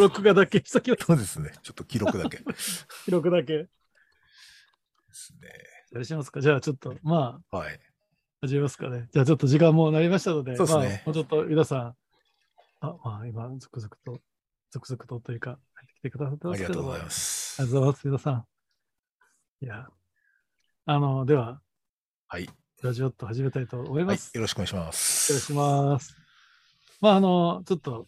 録画だけしと。そうですね。ちょっと記録だけ。で 記録だけ。すね。やりしますか。じゃあちょっと、まあ、はい。始めますかね。じゃあちょっと時間もなりましたので、そうですねまあ、もうちょっと皆さん、あ、まあ今、続々と、続々とというか、入ってきてくださってあますけどもりがとうございますあり。がとうございます、皆さん。いや、あの、では、はい。ラジオット始めたいと思いはいます。。よろしくお願いしまお願いす。します。まあ、あの、ちょっと、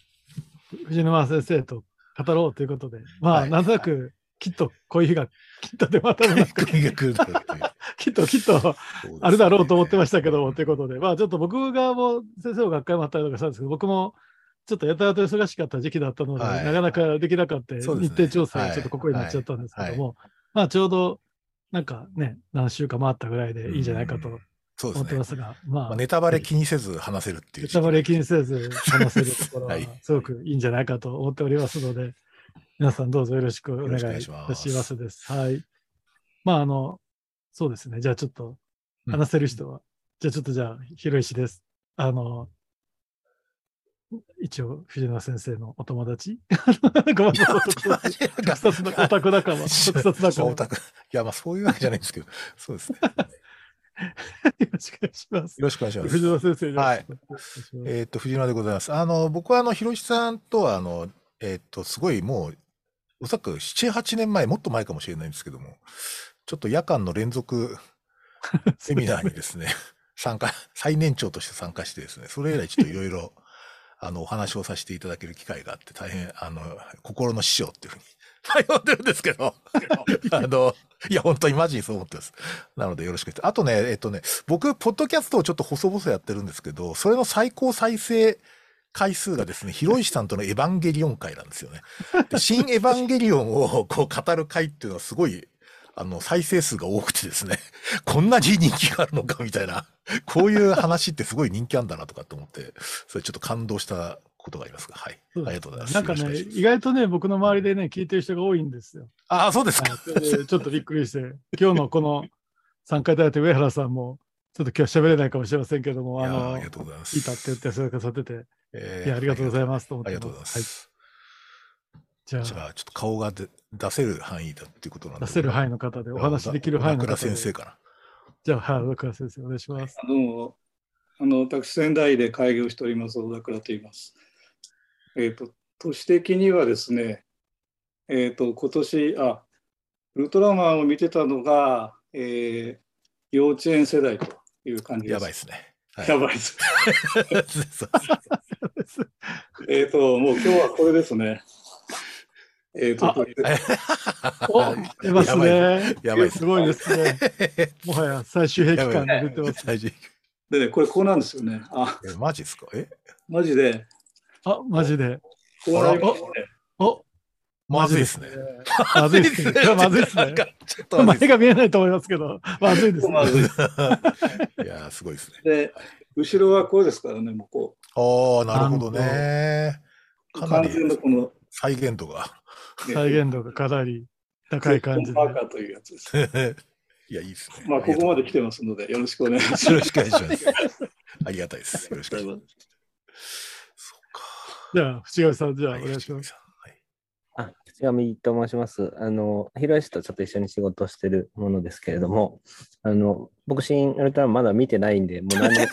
藤沼先生と語ろうということで、まあ、はい。なんとなく、きっとこういう日が、きっとでまたなく、国が来るだろうという きっときっとあるだろうと思ってましたけども、ということで、まあ、ちょっと僕側も先生の学会もあったりとかしたんですけど、僕もちょっとやたらと忙しかった時期だったので、はい。なかなかできなかった、日程調整、はいちょっとここになっちゃったんですけども、まあ、ちょうど、なんかね、何週間回ったぐらいでいいんじゃないかとうんそうですね思ってま。すが、まあまあ、、ネタバレ気にせず話せるっていう。ネタバレ気にせず話せるところははいすごくいいんじゃないかと思っておりますので、皆さんどうぞよろしくお願いいたしますです。はい。まあ、あの、そうですね。じゃあちょっとうん話せる人は、じゃあちょっとじゃあ、ひろいしです。あの、一応、藤野先生のお友達？ごめんなさい特撮のオタク仲間、特撮仲間。いや、まあそういうわけじゃないんですけど、そうですね。ろしくお願いしますよ。ろしくお願いします。藤野先生、よろしくお願いえっ、と、藤野でございます。あの、僕はあの、ひろしさんとは、あの、えっ、と、すごいもう、おそらく7、8年前、もっと前かもしれないんですけども、ちょっと夜間の連続 セミナーにですね、参加、最年長として参加してですね、それ以来ちょっといろいろ、あの、お話をさせていただける機会があって、大変、あの、心の師匠っていうふうに、呼んでるんですけど、あの、いや、本当にマジにそう思ってます。なのでよろしく。あとね、えっとね、僕、ポッドキャストをちょっと細々やってるんですけど、それの最高再生回数がですね、ひろいしさんとのエヴァンゲリオン回なんですよね。で 新エヴァンゲリオンをこう語る回っていうのはすごい、あの、再生数が多くてですね、こんなに人気があるのかみたいな、こういう話ってすごい人気あるんだなとかって思って、それちょっと感動したことがありますが、はい。ありがとうございます。なんかね、意外とね、僕の周りでね、聞いてる人が多いんですよ。ああ、そうですか。ちょっとびっくりして、今日のこの参加いただいた上原さんも、ちょっと今日喋れないかもしれませんけども、あの、ありがとうございます。いたって言って、それくださってて、えーいや、ありがとうございますと思ってありがとうございまはい。す。じゃあ、じゃあ、ちょっと顔がで出せる範囲だっていうことなんで。出せる範囲の方で、お話できる範囲の方で。先生かな。じゃあ、はい、小倉先生、お願いします。どうも、あの私、仙台で開業しております、小田倉と言います。えっ、と、都市的にはですね、えっ、と、今年、あ、ウルトラマンを見てたのが、えー幼稚園世代という感じです。やばいですね。はいやばいです。えっと、もう今日はこれですね。えっ、と、あこれお、出ますね。やばいですすごいですね。もはや最終兵器感が出てます。大事でね、これこうなんですよね。あ、えマジですか？え？マジで、あ、マジで。こうなりますね。お、まずいですね。まずいですね。まずいですね。ちょっと 前が見えないと思いますけど、まずいですね。まずい。いやー、すごいですね。で、後ろはこうですからね、もうこああ、なるほどね。う、かなり完全なこの、再現度が。ね再現度がかなり高い感じで。パーカーというやつです。いや、いいですね。まあ、ここまで来てまますので、よろしくお願いします。よろしくお願いします。ありがたいです。よろしくお願いします。じゃあ、藤上さん、じゃあ、おはい願いします。。はいあ、藤上と申します。あの、ひろしとちょっと一緒に仕事をしてるものですけれども、あの、僕、新ウルトラまだ見てないんで、もう何の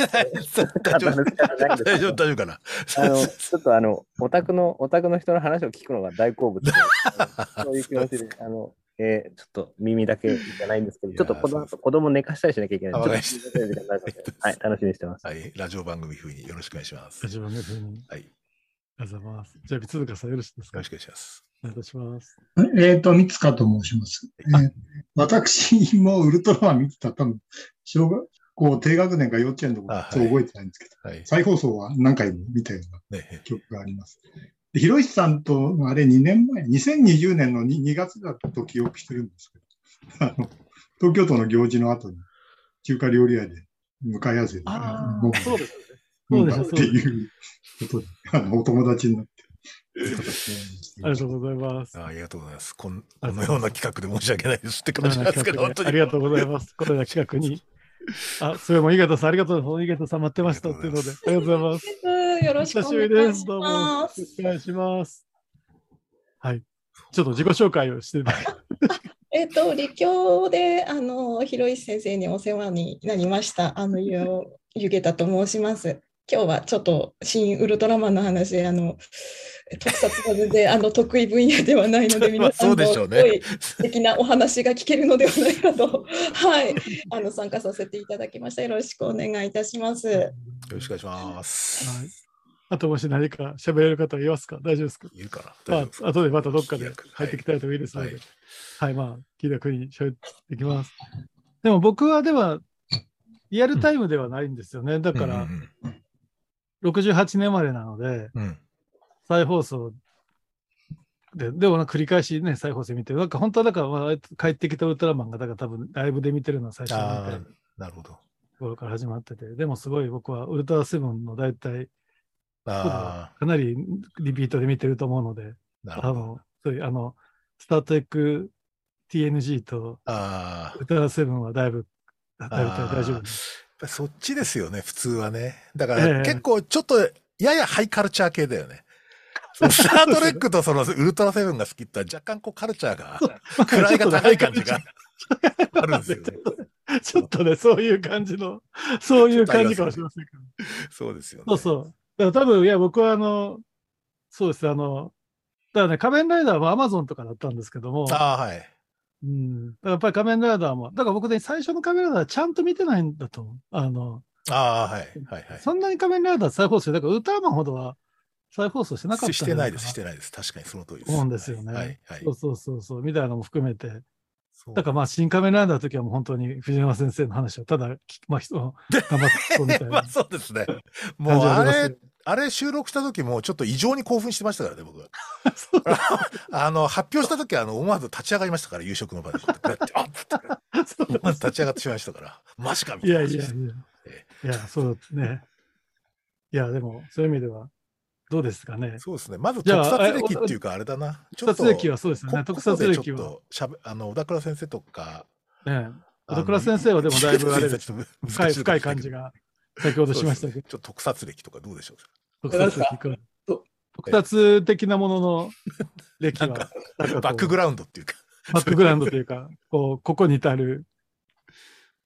大丈夫大丈夫、大丈夫かな。あの、ちょっとあの、オタクの、オタクの人の話を聞くのが大好物で、そういう気持ちで、あの、えーちょっと耳だけじゃないんですけど、ちょっと子供子供寝かしたりしなきゃいけないあんで。わかりましたちょっと時間になるのではい、楽しみにしてます。はい、ラジオ番組風によろしくお願いします。自分の風に。はい、りがとうございます。じゃあ、三塚さん、よろしいですか？ろしくお願いします。お願いいたします。えっ、と、三塚と申します。えー私もウルトラマン見てた、多分小学校低学年か幼稚園のことあはいそう覚えてないんですけど、はい。再放送は何回も見たようなね、記憶があります。でひろしさんと、あれ2年前、2020年の 2, 2月だったと記憶してるんですけど、あの東京都の行事の後に中華料理屋で向かい合わせでそうです。飲んだっていうことで、あのお友達になって。ありがとうございます。あありがとうございます。こんこのような企画で申し訳ないですって感じなんですけど、本当に。ありがとうございます。このような企画に。あ、それも井形さん、ありがとうございます。井形さん待ってましたっていうので、ありがとうございます。よろしくお。願いしどうも。よろます。しくお願いします。はい。ちょっと自己紹介をしていただきえっと、立教で、あの、広石先生にお世話になりました。あの、ゆゆげたと申します。今日はちょっと新ウルトラマンの話で、あの、特撮が全然あの得意分野ではないので、まあ皆さんのそうでしょうねすごい素敵なお話が聞けるのではないかと、はい、あの参加させていただきました。よろしくお願いいたします。よろしくお願いします。はい。あともし何か喋れる方いますか？大丈夫ですか？言うかな？まあ後でまたどっかで入ってきたいといいですので、はいはい、まあ、気楽に喋っていきます。でも僕はでは、リアルタイムではないんですよね。だから、うん68年までなので、うんうん再放送で、でもな繰り返しね、再放送見てる。なんか本当はだから、まあ、帰ってきたウルトラマンが、だから多分ライブで見てるのは最初に見ああたと、なるほど。ころから始まってて、でもすごい僕はウルトラセブンの大体、あかなりリピートで見てると思うので、あ、なるほど。あの、そういう、あの、スタートエック TNG とウ、ルトラセブンはだいぶ、だいぶ大丈夫やっぱりそっちですよね、普通はね。だかええら結構ちょっと、ややハイカルチャー系だよね。スタートレックとそのウルトラセブンが好きって若干こうカルチャーが、位が高い感じがあるんですよね。ちょっとね、そういう感じの、そういう感じかもしれませんけど。そうですよね。そうそう。だから多分、いや、僕はあの、そうです、あの、だからね、仮面ライダーも Amazon とかだったんですけども、ああ、はい。うん、だからやっぱり仮面ライダーも、だから僕ね、最初の仮面ライダーちゃんと見てないんだと思う。あの、ああ、はい。はいはい。そんなに仮面ライダー再放送だからウルトラマンほどは再放送してなかったしてないです、かしてないです。確かにその通りです。思うんですよね。はい、はい。そうそうそうそう、みたいなのも含めて。だからまあ、新仮面ライダーの時はもう本当に藤山先生の話をただ聞き、まあ、人を頑張ってそうみたい まなあそうですね。も感うあれ、あれ収録した時もちょっと異常に興奮してましたからね、僕。あの、発表した時はあの、思わず立ち上がりましたから、夕食の場で。あっつってそう思わず立ち上がってしまいましたから、マジかみたいいな話です。やいやいや。いや、そうね。いや、でも、そういう意味では、どうですかね。そうですね。まず特撮歴っていうか、あれだな。特撮歴はそうですよね。こ特撮歴はここでちょっ。としゃべ、あの、小田倉先生とか、ね小倉先生はでもだいぶあれですちょっと難深い、し深い感じが、先ほどしましたけど、そうですねちょっと特撮歴とかどうでしょう？特撮歴かと特撮的なものの歴は、バックグラウンドっていうか。バックグラウンドというか、こう、ここに至る、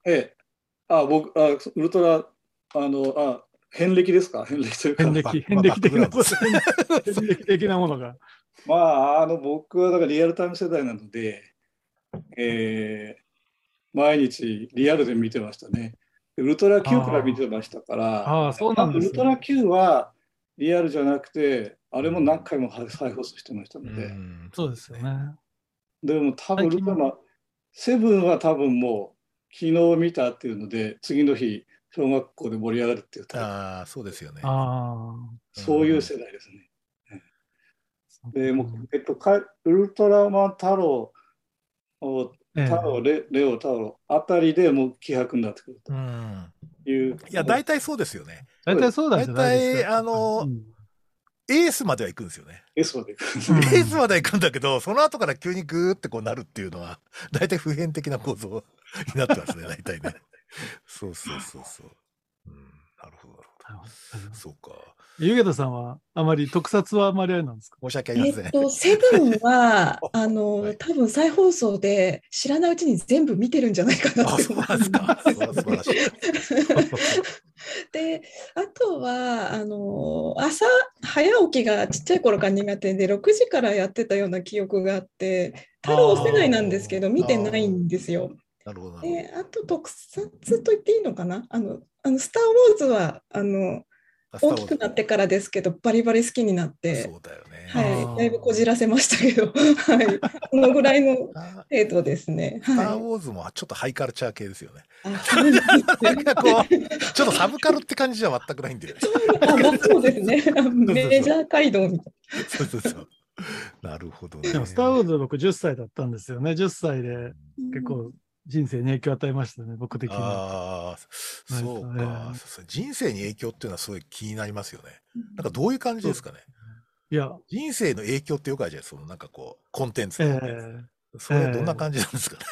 ええ。あ、僕、あ、ウルトラ、あの、あ、遍歴ですか？遍歴というか。遍まあ歴、遍歴的なバックグラウンド遍歴的なものが。まあ、あの、僕はだからリアルタイム世代なので、えー毎日リアルで見てましたね。ウルトラ Q から見てましたから、ああ、そうなんですね。ウルトラ Q はリアルじゃなくて、あれも何回も再放送してましたので、んそうですよ。ね。でも多分ウルトラマン、セブンは多分もう昨日見たっていうので、次の日、小学校で盛り上がるっていうタイプああ、そうですよね。あそういう世代ですね。あ。でもう、えっと、かウルトラマン太郎、おええ太郎レ、レオ太郎あたりでもう気迫になってくるうん。という。いや、大体そうですよね。大体そうなんじゃないですか。大体あのうんエースまでは行くんですよね。S まで行く。うんエースまでは行くんだけど、その後から急にグーってこうなるっていうのは、大体普遍的な構造になってますね、大体ね。そうそうそうそう。うん、なるほ。ど そうか。ゆげたさんは、あまり特撮はあまりあれなんですか？申し訳ありません。えっと、セブンは、あはの、い多分再放送で知らないうちに全部見てるんじゃないかなあ、ってそう思なんですか。それは素晴らしい。で、あとは、あの、朝早起きがちっちゃい頃から苦手で、6時からやってたような記憶があって、太郎世代なんですけど、見てないんですよ。なるほどで、あと特撮と言っていいのかな？あの、あのスター・ウォーズは、あの、大きくなってからですけど、バリバリ好きになってそ、うだよね。はい、だいぶこじらせましたけど、はい、このぐらいのあ程度ですね。スター・はい。ウォーズもちょっとハイカルチャー系ですよね。なんかこう、ちょっとサブカルって感じじゃ全くないんだよね。あまあそうですね。メジャー街道みたいそうそうそう。なるほどね。でも、スター・ウォーズ僕10歳だったんですよね。10歳で結構人生に影響を与えましたね、僕的には。ああ、そうかかね。そう人生に影響っていうのはすごい気になりますよね。なんかどういう感じですかね？いや、人生の影響ってよくあるじゃないですか。そのなんかこう、コンテンツえの、えそれどんな感じなんですかね？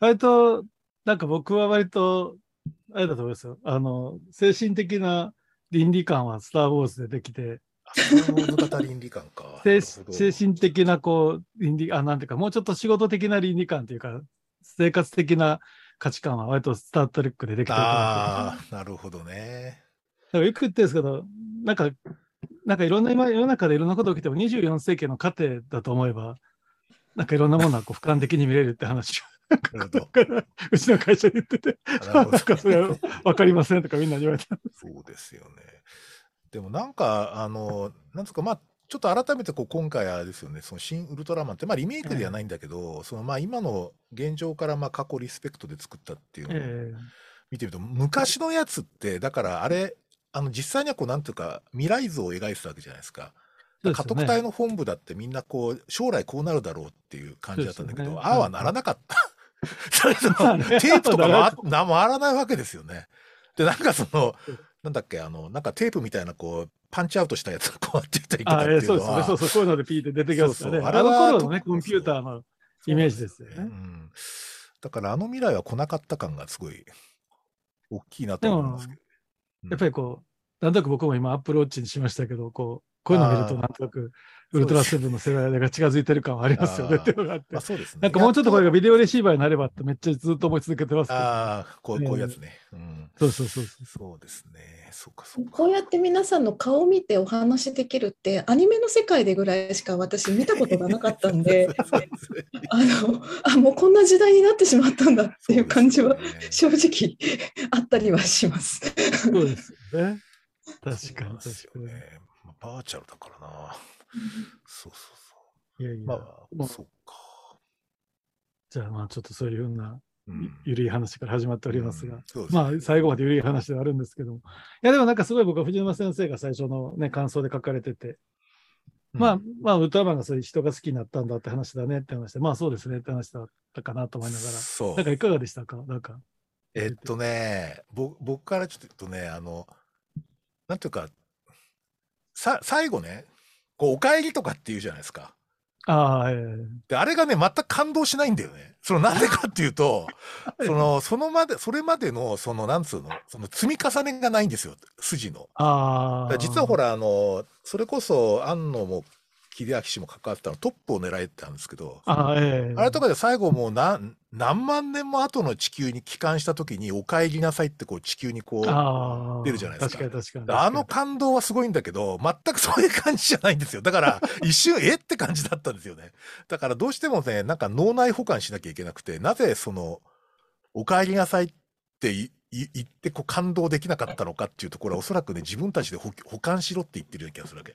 割と、なんか僕は割と、あれだと思いますよ。あの、精神的な倫理観はスター・ウォーズでできて、倫理観か。精神的な、こう、倫理、あ、なんていうか、もうちょっと仕事的な倫理観というか、生活的な価値観は割とスター・トレックでできてるああ、なるほどね。だからよく言ってるんですけど、なんか、なんかいろんな今世の中でいろんなこと起きても24世紀の過程だと思えば、なんかいろんなものはこう俯瞰的に見れるって話を。うちの会社で言ってて、なるほど なんかそれは分かりませんとかみんなに言われた。そうですよね。でもなんか、あの、なんですか、まあ、ちょっと改めてこう今回あれですよね、その新ウルトラマンって、まあリメイクではないんだけど、そのまあ今の現状からまあ過去リスペクトで作ったっていうのをえ見てみると、昔のやつって、だからあれ、あの実際にはこうなんていうか、未来図を描いてたわけじゃないですか。家督隊の本部だってみんなこう、将来こうなるだろうっていう感じだったんだけど、ね。ああはならなかった。テープとか回な回らないわけですよね。で、なんかその、なんだっけ、あの、なんかテープみたいなこう、パンチアウトしたやつがこうやってたりとかそうそうそう、こういうのでピーって出てきますからね。あの頃のね、コンピューターのイメージですよね。うん。だからあの未来は来なかった感がすごい大きいなと思いますけど。やっぱりこう、なんとなく僕も今アップルウォッチにしましたけど、こう、こういうのを見るとなんとなく、ウルトラセブンの世代が近づいてる感はありますよねっていうのがあってまあ。そうですね。なんかもうちょっとこれやがビデオレシーバーになればってめっちゃずっと思い続けてますけど。ああ、こうこういうやつね。うん。そうそうそうそう。そうですね。そうか、そうか。こうやって皆さんの顔を見てお話できるって、アニメの世界でぐらいしか私見たことがなかったんで、あの、あ、もうこんな時代になってしまったんだっていう感じは正直あったりはします。そうですよね。確かにそうです確かに。よね。まあバーチャルだからな。そうそうそいやいや、う。まあ、そうか。じゃあまあちょっとそういうふうなうんゆるい話から始まっておりますが、うんそうですねまあ最後までゆるい話ではあるんですけども。いやでもなんかすごい僕は藤沼先生が最初のね、感想で書かれてて、まあ、まあ、ウルトラマンがそういう人が好きになったんだって話だねって話で、まあそうですねって話だったかなと思いながら。そうなんかいかがでしたか？なんか。えっとね、ぼ僕からちょっとね、あの、なんていうか、さ、最後ね、こう、お帰りとかって言うじゃないですか。ああ、ええで、あれがね、全く感動しないんだよね。その、なんでかっていうと、その、そのまで、それまでの、その、なんつうの、その積み重ねがないんですよ、筋の。あ実はほら、あの、それこそ、安野も、秀明氏も関わってたの、トップを狙えてたんですけど、あ、ええあれとかで最後もう何、何万年も後の地球に帰還した時に、お帰りなさいってこう地球にこう、ああ出るじゃないですか確かに確かに。あの感動はすごいんだけど、全くそういう感じじゃないんですよ。だから、一瞬、えって感じだったんですよね。だから、どうしてもね、なんか脳内保管しなきゃいけなくて、なぜその、お帰りなさいって言ってこう感動できなかったのかっていうところは、おそらくね、自分たちで保保管しろって言ってるような気がするわけ。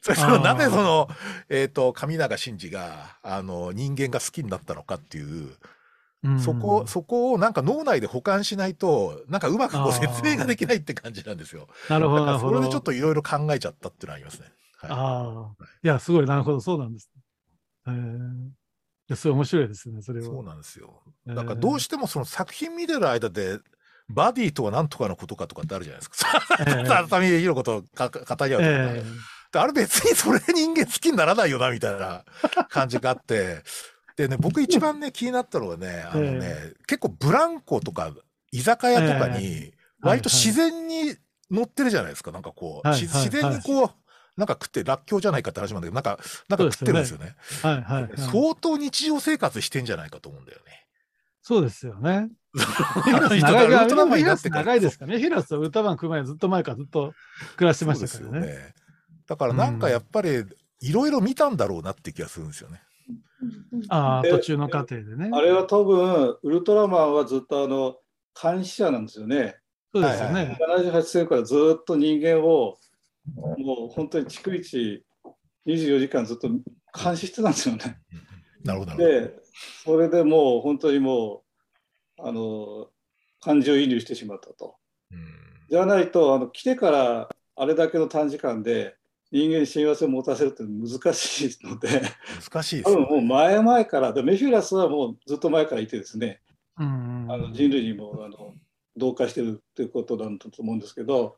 それ そのなぜその、えっ、と、神永真司が、あの、人間が好きになったのかっていう、うんそこ、そこをなんか脳内で保管しないと、なんかうまくこう説明ができないって感じなんですよ。なるほど、それでちょっといろいろ考えちゃったっていうのはありますね。はい、ああ。いや、すごい、なるほど、そうなんです。ええいや、すごい面白いですね、それは。そうなんですよ。えーだからどうしてもその作品見てる間で、バディとは何とかのことかとかってあるじゃないですか。ええささみひろことか語り合うとか、ええであれ別にそれで人間好きにならないよな、みたいな感じがあって。でね、僕一番ね、気になったのはね、あのね、結構ブランコとか居酒屋とかに、割と自然に乗ってるじゃないですか、なんかこう、自然にこう、なんか食って、らっきょうじゃないかって話なんだけど、なんか、なんか食ってるんですよね。はいはい、はい。相当日常生活してんじゃないかと思うんだよね。そうですよね。あの人長いがウルトラマンになってから長いですかね。フィラスとウルトラマン組む前ずっと前からずっと暮らしてましたからね。ですよね。だからなんかやっぱり、いろいろ見たんだろうなって気がするんですよね。ああ、で途中の過程でね。あれは多分、ウルトラマンはずっとあの監視者なんですよね。そうですよはいね。78戦からずっと人間を、もう本当に逐一24時間ずっと監視してたんですよね。なるほど、で、それでもう本当にもう、あの、感情移入してしまったと。うんじゃないと、あの来てからあれだけの短時間で人間に親和性を持たせるって難しいので、難しいですよね。多分もう前々から、でメフィラスはもうずっと前からいてですね、うんあの人類にもあの同化してるっていうことなんだと思うんですけど、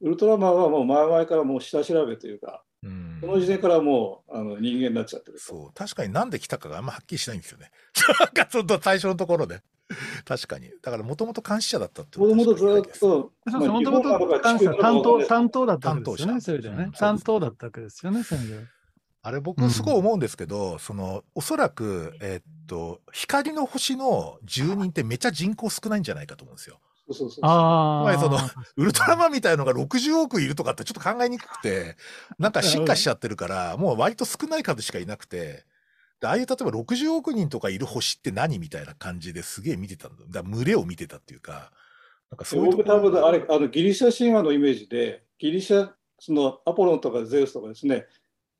ウルトラマンはもう前々からもう下調べというか、うんその時点からもうあの人間になっちゃってると。そう。確かになんで来たかがあんまはっきりしないんですよね。最初のところで。確かに。だからもともと監視者だったってもともとずっと、もともと担当、担当だったわけですよね、担当者それでねうん。担当だったわけですよね、そういう意味では。あれ僕すごい思うんですけど、その、おそらく、えーっと、光の星の住人ってめちゃ人口少ないんじゃないかと思うんですよ。そうそうそう。ああ。つまりそのウルトラマンみたいのが60億いるとかってちょっと考えにくくて、なんか進化しちゃってるから、もう割と少ない数しかいなくて、でああいう例えば60億人とかいる星って何みたいな感じですげえ見てたんだ。だ群れを見てたっていうか、なんかそういう僕多分あれあのギリシャ神話のイメージでギリシャそのアポロンとかゼウスとかですね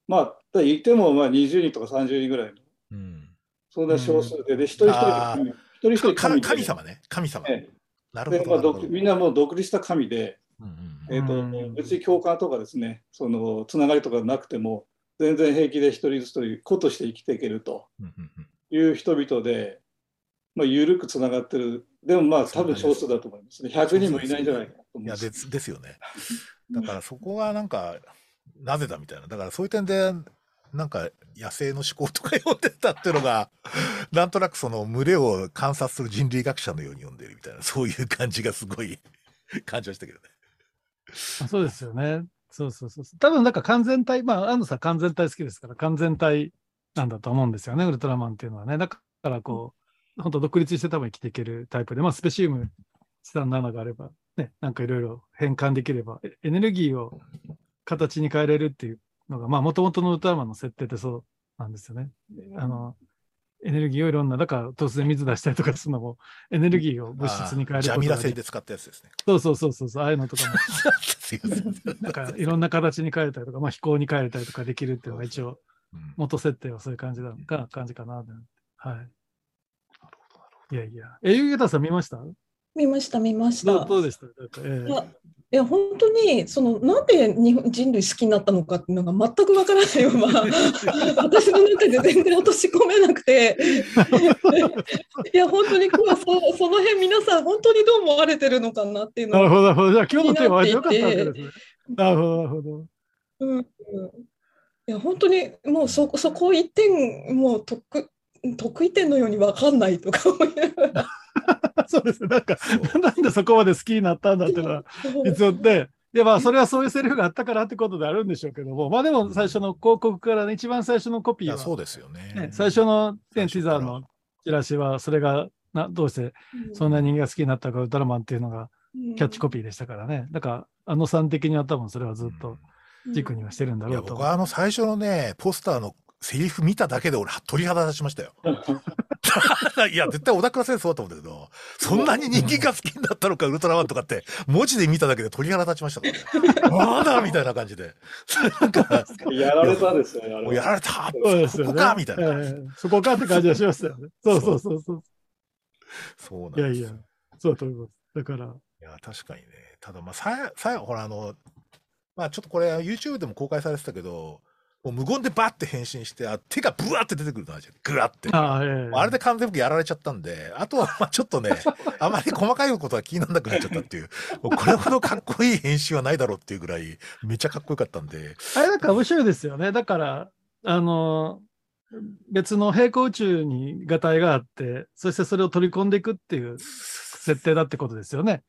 まあ言ってもまあ20人とか30人ぐらいのうん。そんな少数でで一人一人一人一人か神で神様ね。神様。えなるえでまあほどなるほど。独みんなもう独立した神で、うんうんえーとうん別に共感とかですねそのつながりとかなくても全然平気で一人ずつという子として生きていけるという人々で、まあ、緩くつながってるでもまあ多分少数だと思いますね100人もいないんじゃないかなと思いや、いますですですよね。だからそこがなんか、なぜだみたいな。だからそういう点で、なんか野生の思考とか読んでたっていうのが、なんとなくその群れを観察する人類学者のように読んでるみたいな、そういう感じがすごい感じましたけどね。あそうですよね。そうそうそう。多分、なんか完全体、まあ、安野さん完全体好きですから、完全体なんだと思うんですよね、ウルトラマンっていうのはね。だから、こう、本当独立して多分生きていけるタイプで、まあ、スペシウム37があれば、ね、なんかいろいろ変換できれば、エエネルギーを形に変えれるっていうのが、まあ、もともとのウルトラマンの設定ってそうなんですよね。あの、エネルギーをいろんな、だから突然水出したりとかするのも、エネルギーを物質に変えるジャミラ製で使ったやつですね。そうそうそうそう、ああいうのとかも。なんかいろんな形に変えたりとか、まあ、飛行に変えたりとかできるっていうのが一応、うん元設定はそういう感じだか感じかな。はい。いやいや。え、ゆげたさん見ました？見ました、見ました。どうでした？なんかええいやいや、本当に、その、なんで日本人類好きになったのかっていうのが全くわからないまま、私の中で全然落とし込めなくて、いや、本当に今日はそその辺皆さん、本当にどう思われてるのかなっていうのを、なるほど、なるほど。じゃあ今日のテーマは良かったわけ気ですね。なるほど、なるほど。うんうんいや、本当にもうそそこ一点、もう得得意点のようにわかんないとか思いながら。そうですね。なんか、なんでそこまで好きになったんだっていうのは、実はで、いやまあ、それはそういうセリフがあったからってことであるんでしょうけども、まあでも最初の広告からね、一番最初のコピーは、そうですよね。ね、最初の、ね、最初からティザーのチラシは、それがなどうしてそんな人間が好きになったか、ウルトラマンっていうのがキャッチコピーでしたからね。だから、あのさん的には多分それはずっと軸にはしてるんだろうと僕。はあの最初のね、ポスターのセリフ見ただけで俺、鳥肌立ちましたよ。いや、絶対小田倉先生そうだと思うんだけど、そんなに人気が好きになったのか、ウルトラマンとかって、文字で見ただけで鳥肌立ちましたからね。まだみたいな感じで。やられたですよね、やられたそ。ここかみたいなそこかって感じがしましたよね。そうそうそうそう。そうなんですよいやいや、そうだと思います。だから、いや、確かにね。ただ、まあ、さ最後、ほら、あの、まあ、ちょっとこれ、YouTube でも公開されてたけど、もう無言でバッて変身して、あ手がブワーって出てくるのあるじゃん。グワって。ああ、ええあれで完全に僕やられちゃったんで、あとはまあちょっとね、あまり細かいことは気にならなくなっちゃったっていう、もうこれほどかっこいい編集はないだろうっていうぐらい、めっちゃかっこよかったんで、あれなんか面白いですよね。だから、あの、別の平行宇宙に画体があって、そしてそれを取り込んでいくっていう設定だってことですよね。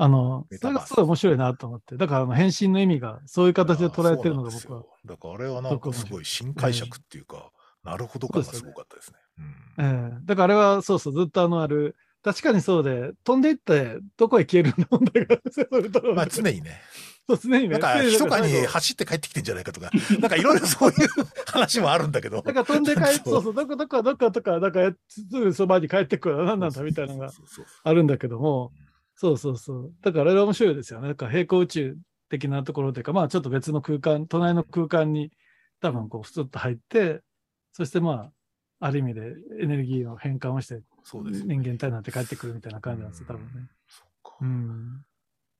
あの、それがすごい面白いなと思って。だからあの変身の意味がそういう形で捉えてるのが僕は。だからあれはなんかすごい新解釈っていうか、なるほど感がすごかったですね。うんええだからあれはそうそう、ずっとあのある、確かにそうで、飛んでいってどこへ消えるんだ問題が、それとまあ常にね、そう常にね。なんか、常密かに走って帰ってきてんじゃないかとか、なんかいろいろそういう話もあるんだけど。だから飛んで帰って、そうそうそう、どこどこどことか、なんかすぐそばに帰ってくる何なんだみたいなのがそうそうそうあるんだけども、そうそうそう。だからあれは面白いですよね。だから平行宇宙的なところというか、まあちょっと別の空間、隣の空間に多分こう、ふつっと入って、そしてまあ、ある意味でエネルギーの変換をして、そうです人間体になって帰ってくるみたいな感じなんですよ、多分ね。そっかうん。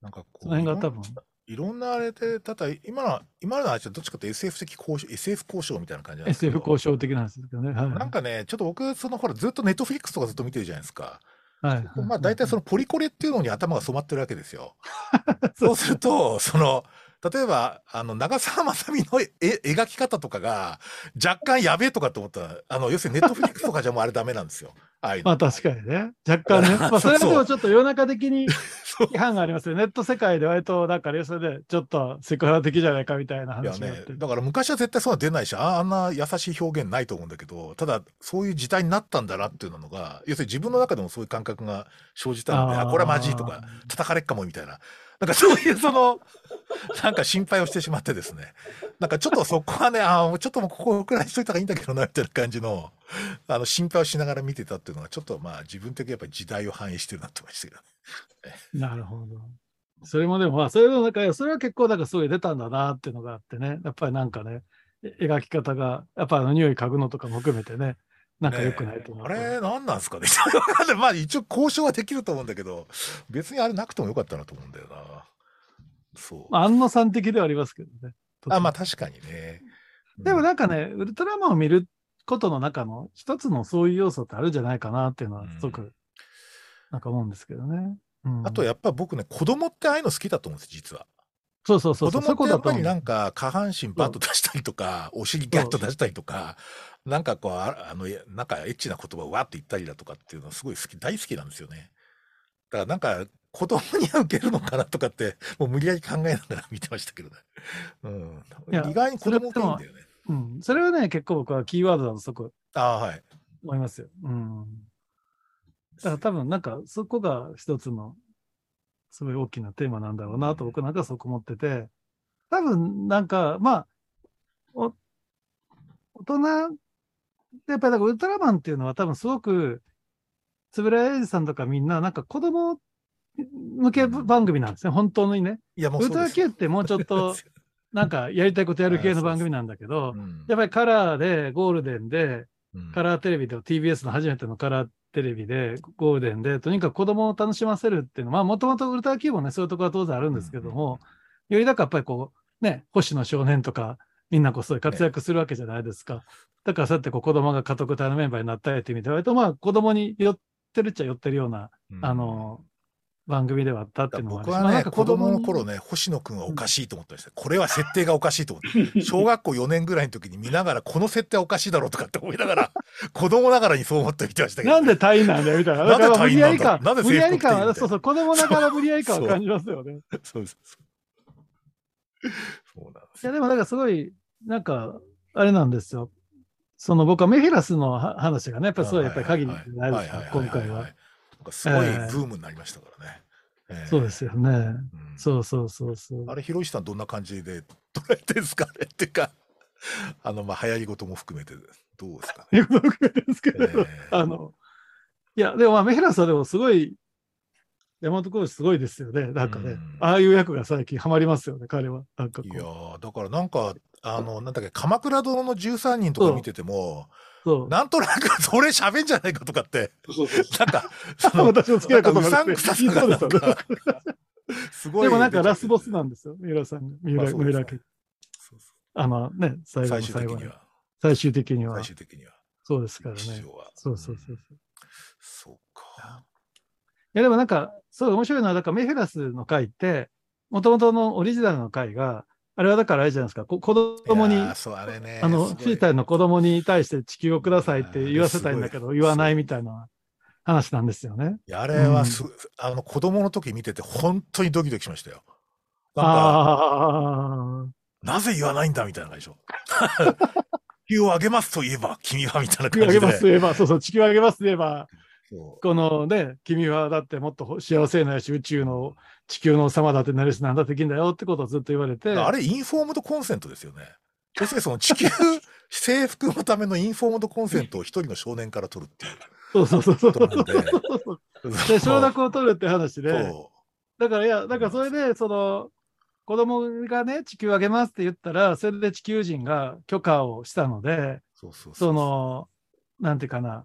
なんかこうその辺が多分、いろんなあれで、ただ今のは、今の話はどっちかというと SF 的交渉、SF 交渉みたいな感じなんですけど。SF 交渉的なんですけどね。はい。なんかね、ちょっと僕、そのほら、ずっとネットフリックスとかずっと見てるじゃないですか。はい。まあ大体そのポリコレっていうのに頭が染まってるわけですよ。そうすると、その、例えば、あの、長澤まさみの絵描き方とかが、若干やべえとかって思ったら、あの、要するにネットフリックスとかじゃもうあれダメなんですよ。あまあ確かにね。若干ね。まあそれはでもちょっと世の中的に批判がありますよ。ネット世界で割と、なんかね、それでちょっとセクハラ的じゃないかみたいないや話があって。ね、だから昔は絶対そうは出ないし、ああんな優しい表現ないと思うんだけど、ただ、そういう時代になったんだなっていうのが、要するに自分の中でもそういう感覚が生じたので、あこれはまずいとか、叩かれっかもみたいな、なんかそういうその、なんか心配をしてしまってですね、なんかちょっとそこはね、ああ、ちょっともうここくらいにしといた方がいいんだけどな、みたいな感じの、あの、心配をしながら見てたっていうのは、ちょっとまあ自分的にやっぱり時代を反映してるなって思いましたけどね。なるほど。それもでも、まあ、それの中で、それは結構なんかすごい出たんだなっていうのがあってね、やっぱりなんかね、え描き方が、やっぱあの匂い嗅ぐのとかも含めてね、なんか良くないと思う。あれ、なんなんですかね。まあ一応交渉はできると思うんだけど、別にあれなくてもよかったなと思うんだよな。そう。まあ、安野さん的ではありますけどね。あ、まあ確かにね。でもうんなんかね、ウルトラマンを見ることの中の一つのそういう要素ってあるんじゃないかなっていうのはすごく、なんか思うんですけどね。うんあとやっぱ僕ね、子供ってああいうの好きだと思うんです、実は。そうそうそう。子供ってやっぱりなんか下半身バッと出したりとか、お尻ガッと出したりとか、なんかこう、ああの、なんかエッチな言葉をわって言ったりだとかっていうのはすごい好き、大好きなんですよね。だからなんか子供には受けるのかなとかって、もう無理やり考えながら見てましたけどね。うん。意外に子供っていいんだよね。うん。それはね、結構僕はキーワードだとそこああ、はい。思いますよ。うん。だから多分なんかそこが一つのすごい大きなテーマなんだろうなと僕なんかはそう思ってて、多分なんかまあ、お大人でやっぱりだからウルトラマンっていうのは多分すごく、円谷英二さんとかみんななんか子供向け番組なんですね、本当にね。いや、もうウルトラそうです Q ってもうちょっと なんかやりたいことやる系の番組なんだけど、うん。やっぱりカラーでゴールデンで、うん。カラーテレビで TBS の初めてのカラーテレビでゴールデンでとにかく子供を楽しませるっていうのはもともとウルトラ Q もねそういうところは当然あるんですけども、よりだからやっぱりこうね星野少年とかみんなこうそ活躍するわけじゃないですか、だからそうやってこう子供が家督隊のメンバーになったりって意味で割とまあ子供に寄ってるっちゃ寄ってるような、うん。あの番組ではあったっていうのもあるし僕はね、子供のに頃ね、星野くんはおかしいと思ってました。これは設定がおかしいと思って。小学校4年ぐらいの時に見ながら、この設定はおかしいだろうとかって思いながら、子供ながらにそう思って見てましたけど、なんで隊員なんだよみたいな。なんでだから無理やり感、なんで無理やり感は、そうそう、子供ながら無理やり感を感じますよね。そうです。そうなんですいや、よ。でもなんかすごい、なんか、あれなんですよ。その僕はメフィラスのは話がね、やっぱりすごいやっぱり鍵になるじゃないですか、今回は。。なんかすごいブームになりましたからね。ええそうですよね。うんそうそうそうそう。あれ、ひろしさんどんな感じで捉えてるんですかねっていうか、あの、まあ、流行り事も含めて、どうですかいうことですけど、ええあの、いや、でもまあメフィラスはでもすごい、山本浩二すごいですよね。なんかね、うんああいう役が最近ハマりますよね、彼は。なんかこいうやーだからなんか、あの、なんだっけ、鎌倉殿の13人とか見てても。なんとなくそれ喋んじゃないかとかって、そうそうそうなんか、その、私も好きなことなんかうさんくささがすごい。でもなんかラスボスなんですよ、三浦さんが。三浦、三浦家。そうそあのね、最後最後に。的には。最終的には最。終的には。そうですからね。そうそうそうそう。いそうか。やでもなんか、そう面白いのは、だからメフィラスの回って、もともとのオリジナルの回が、あれはだからあれじゃないですか、こ子供に、そう、あれね。あの、チーターの子供に対して地球をくださいって言わせたいんだけど、言わないみたいな話なんですよね。あれはす、あの、子供の時見てて、本当にドキドキしましたよ。なんか、ああ、なぜ言わないんだみたいな感じでしょ。地球をあげますと言えば、君はみたいな地球感じで。あげますと言えば、そうそう、地球あげますと言えば、このね、君はだってもっと幸せなし、宇宙の地球の王様だってなるし、なんだってできんだよってことをずっと言われて、あれ、インフォームドコンセントですよね。要するにその地球 征服のためのインフォームドコンセントを一人の少年から取るっていうそうそうそうそう。で。で、承諾を取るって話で、そだからいや、だからそれで、その、子供がね、地球あげますって言ったら、それで地球人が許可をしたので、うそうそうその、なんていうかな、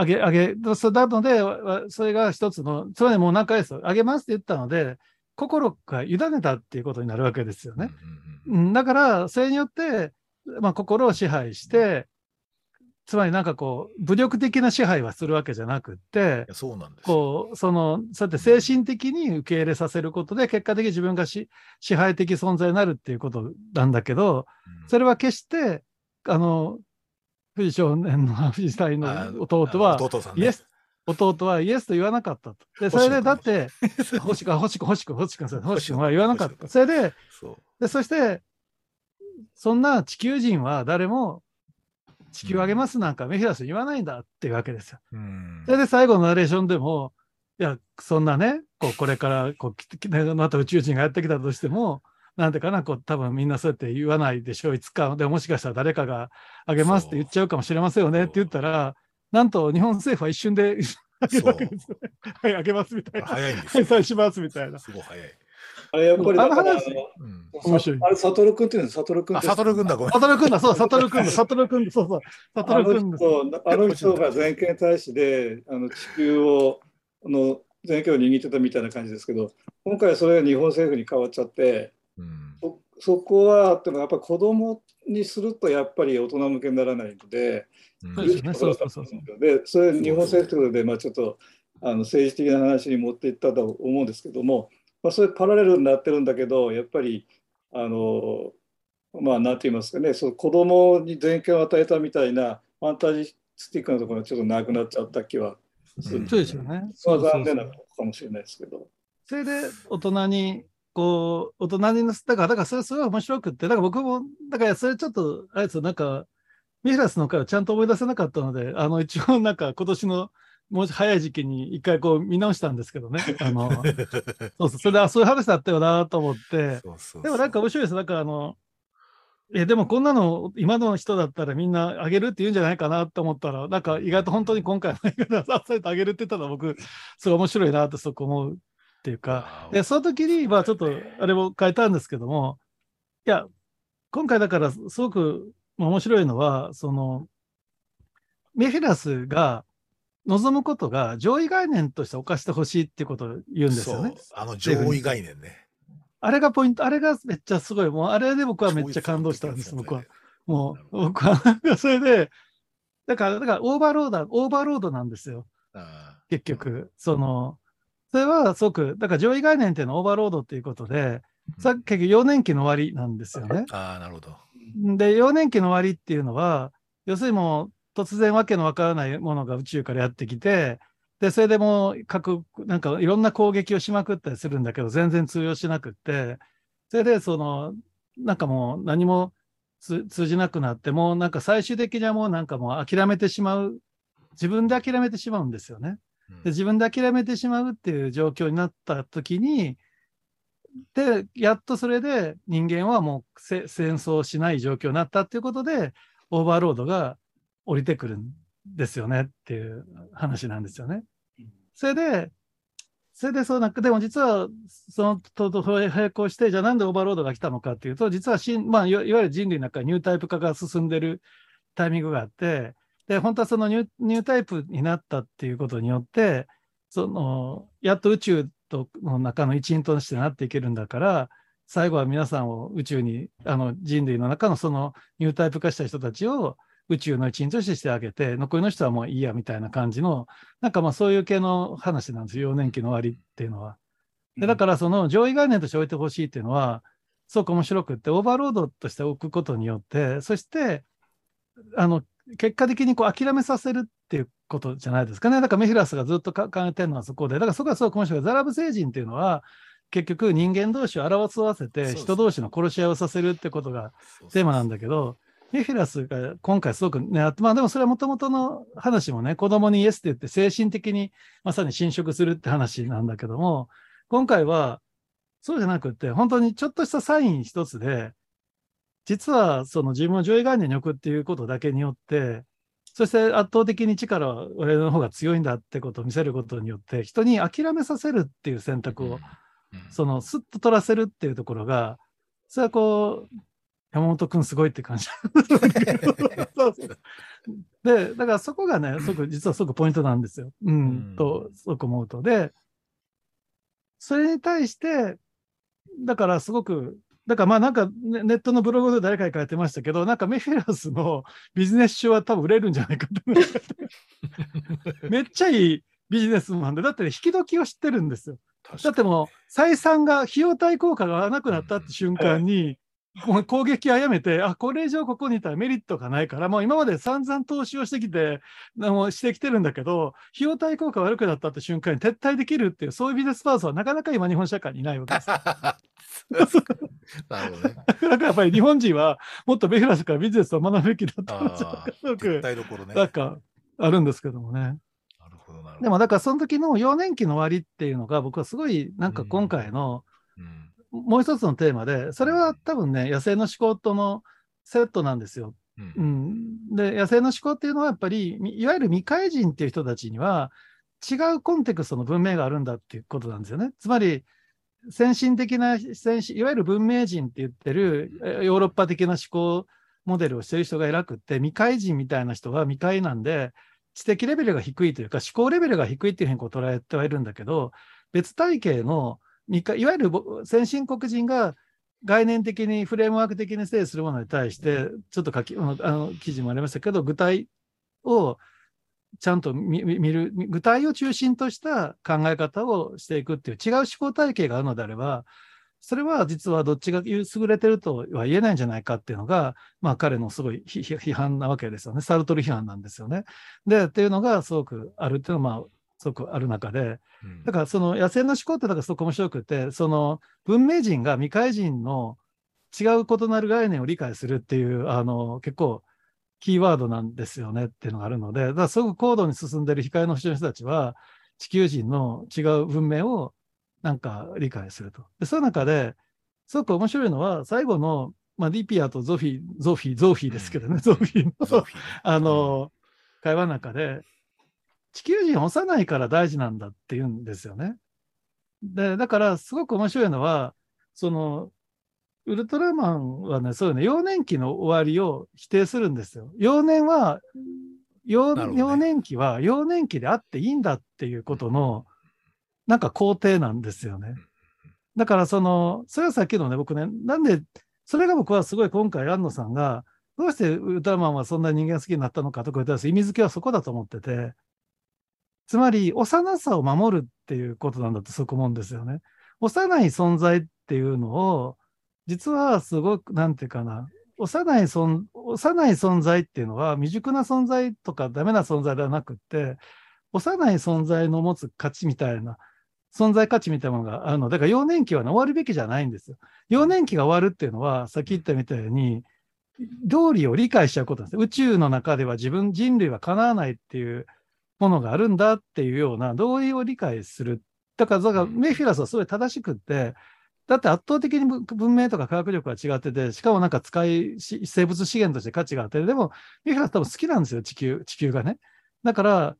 あげ、あげ、そうなので、わそれが一つの、それでもう何回ですよ。あげますって言ったので、心が委ねたっていうことになるわけですよね。うんだから、それによって、まあ、心を支配して、つまりなんかこう、武力的な支配はするわけじゃなくってそうなんですよ。こう、その、そうやって精神的に受け入れさせることで、結果的に自分がし支配的存在になるっていうことなんだけど、うんそれは決して、あの、藤少年の藤隊のあ弟は、弟さんね。イエス、弟はイエスと言わなかったと。で、それでだって、星くん、星くん、星くん、星くん、星くは言わなかった。それで、そう。で、そして、そんな地球人は誰も地球をあげますなんかメフィラスに言わないんだっていうわけですよ。うんそれで最後のナレーションでも、いや、そんなね、こうこれからこうねまた宇宙人がやってきたとしても、なんてかな、こう多分みんなそうやって言わないでしょう、いつか。でもしかしたら誰かがあげますって言っちゃうかもしれませんよねって言ったら、なんと日本政府は一瞬であげるわけですよね。はい、あげますみたいな。早いんですよ。返済しますみたいな。すごい早い。あれやっぱりだから、あの話うん。面白いあれ、サトル君っていうんです、サトル君っあ、て。サトル君だ、ごめん。サトル君だ、そう、サトル君だ、サトル君だ、そうそう、サトル君だ。人、あの人が全権大使で、あの地球を、あの全権を握ってたみたいな感じですけど、今回それが日本政府に変わっちゃって、うん。そそこは、でもやっぱり子供にするとやっぱり大人向けにならないので、うん。そうでそうそうそうで、それ日本政府で、まあ、ちょっとあの政治的な話に持っていったと思うんですけども、まあ、それパラレルになってるんだけど、やっぱり、あの、まあ、なんて言いますかね、その子供に全権を与えたみたいなファンタジスティックなところがちょっとなくなっちゃった気はするんそうですよね。それはそうそうそう残念なことかもしれないですけど。それで大人に、こう、大人になだから、だからそれすごい面白くって、だから僕も、だからそれちょっと、あれですよ、なんか、ミフラスの回をちゃんと思い出せなかったので、あの、一応なんか今年のもう早い時期に一回こう見直したんですけどね。あの、そうそう、それで、あ、そういう話だったよなと思って、そうそうでもなんか面白いです。なんかあの、え、でもこんなの今の人だったらみんなあげるって言うんじゃないかなと思ったら、なんか意外と本当に今回の映画であっさりとあげるって言ったら僕、すごい面白いなってそこ思うっていうか、で、その時に、まあちょっとあれも変えたんですけども、いや、今回だからすごく面白いのは、その、メフィラスが望むことが上位概念として犯してほしいっていうことを言うんですよね。そうあの上位概念ね。あれがポイント、あれがめっちゃすごい、もうあれで僕はめっちゃ感動したんです、僕は。もう、僕は、それで、だから、だからオーバーロード、オーバーロードなんですよ、あ結局。その、それはすごく、だから上位概念っていうのはオーバーロードっていうことで、ーさ結局幼年期の終わりなんですよね。あー、なるほど。で、幼年期の終わりっていうのは、要するにもう突然わけのわからないものが宇宙からやってきて、で、それでもう各、なんかいろんな攻撃をしまくったりするんだけど、全然通用しなくって、それでその、なんかもう何もつ通じなくなって、もうなんか最終的にはもうなんかもう諦めてしまう、自分で諦めてしまうんですよね。うんで自分で諦めてしまうっていう状況になった時に、で、やっとそれで人間はもうせ戦争をしない状況になったっていうことで、オーバーロードが降りてくるんですよねっていう話なんですよね。それで、それでそうなんか、でも実は、そのとと並行して、じゃあなんでオーバーロードが来たのかっていうと、実はしん、まあ、いわいわゆる人類の中にニュータイプ化が進んでるタイミングがあって、で、本当はそのニューニュータイプになったっていうことによって、その、やっと宇宙との中の一員としてなっていけるんだから、最後は皆さんを宇宙に、あの人類の中のそのニュータイプ化した人たちを宇宙の一員としてしてあげて、残りの人はもういいやみたいな感じの、なんかまあそういう系の話なんですよ、幼年期の終わりっていうのは。でだからその上位概念として置いてほしいっていうのは、すごく面白くって、オーバーロードとして置くことによって、そして、あの、結果的にこう諦めさせるっていうことじゃないですかね。だからメフィラスがずっと考えてるのはそこで、だからそこはすごく面白い。ザラブ星人っていうのは、結局人間同士を争わせて人同士の殺し合いをさせるってことがテーマなんだけど、メフィラスが今回すごくね、あってまあでもそれはもともとの話もね、子供にイエスって言って精神的にまさに侵食するって話なんだけども、今回はそうじゃなくて、本当にちょっとしたサイン一つで、実はその自分を上位概念に置くっていうことだけによって、そして圧倒的に力は俺の方が強いんだってことを見せることによって、人に諦めさせるっていう選択を、うんそのスッと取らせるっていうところが、それはこう、山本君すごいって感じ。で、だからそこがね、すごく実はすごくポイントなんですよ。うん、うんと、すごく思うと。で、それに対して、だからすごく、だからまあなんかネネットのブログで誰かに書いてましたけど、なんかメフィラスのビジネス書は多分売れるんじゃないかと。めっちゃいいビジネスマンで、だって引き時を知ってるんですよ。だってもう採算が費用対効果がなくなったって瞬間に、攻撃はやめて、あ、これ以上ここにいたらメリットがないから、もう今まで散々投資をしてきて、もうしてきてるんだけど、費用対効果悪くなったって瞬間に撤退できるっていう、そういうビジネスパーソンはなかなか今日本社会にいないわけです。なるほどね。だからやっぱり日本人はもっとベフラスからビジネスを学ぶべきだったんですよああ、すごく絶対どころね。なんかあるんですけどもね。なるほど、なるほど。でもだからその時の幼年期の終わりっていうのが僕はすごいなんか今回のうん、もう一つのテーマで、それは多分ね、野生の思考とのセットなんですよ。うんうん、で、野生の思考っていうのはやっぱり、みいわゆる未開人っていう人たちには違うコンテクストの文明があるんだっていうことなんですよね。つまり、先進的な先進、いわゆる文明人って言ってるえヨーロッパ的な思考モデルをしてる人が偉くって、未開人みたいな人は未開なんで、知的レベルが低いというか、思考レベルが低いっていうふうにこう捉えてはいるんだけど、別体系のいわゆるぼ先進国人が概念的にフレームワーク的に整理するものに対して、ちょっと書き、あの記事もありましたけど、具体をちゃんと見る、具体を中心とした考え方をしていくっていう違う思考体系があるのであれば、それは実はどっちが優れてるとは言えないんじゃないかっていうのが、まあ彼のすごい批判なわけですよね。サルトル批判なんですよね。で、っていうのがすごくあるっていうのは、まあ、すごくある中で、うん。だからその野生の思考ってだからすごく面白くて、その文明人が未開人の違う異なる概念を理解するっていう、あの結構キーワードなんですよねっていうのがあるので、だからすごく高度に進んでる光の星の人たちは、地球人の違う文明をなんか理解すると。で、そういう中で、すごく面白いのは、最後の、まあ、ディピアとゾフィー、ゾフィー、ゾフィーですけどね、うん。ゾフィーの、ゾフィー。ねあの、会話の中で、地球人幼いから大事なんだって言うんですよね。で、だからすごく面白いのは、その、ウルトラマンはね、そういうね、幼年期の終わりを否定するんですよ。幼年は、幼ね幼年期は幼年期であっていいんだっていうことの、なんか肯定なんですよね。だからその、それはさっきのね、僕ね、なんで、それが僕はすごい今回、安野さんが、どうしてウルトラマンはそんな人間好きになったのかとか言ったら、意味付けはそこだと思ってて、つまり、幼さを守るっていうことなんだとそこ思うんですよね。幼い存在っていうのを、実はすごく、なんていうかな、幼い存幼い存在っていうのは未熟な存在とかダメな存在ではなくて、幼い存在の持つ価値みたいな、存在価値みたいなものがあるの。だから幼年期は、ね、終わるべきじゃないんですよ。幼年期が終わるっていうのは、さっき言ったみたいに、道理を理解しちゃうことなんです。宇宙の中では自分、人類は叶わないっていうものがあるんだっていうような道理を理解する。だから、だからメフィラスはすごい正しくって、だって圧倒的に文文明とか科学力が違ってて、しかもなんか使いし、生物資源として価値があって、でも、メフィラス多分好きなんですよ、地球、地球がね。だから、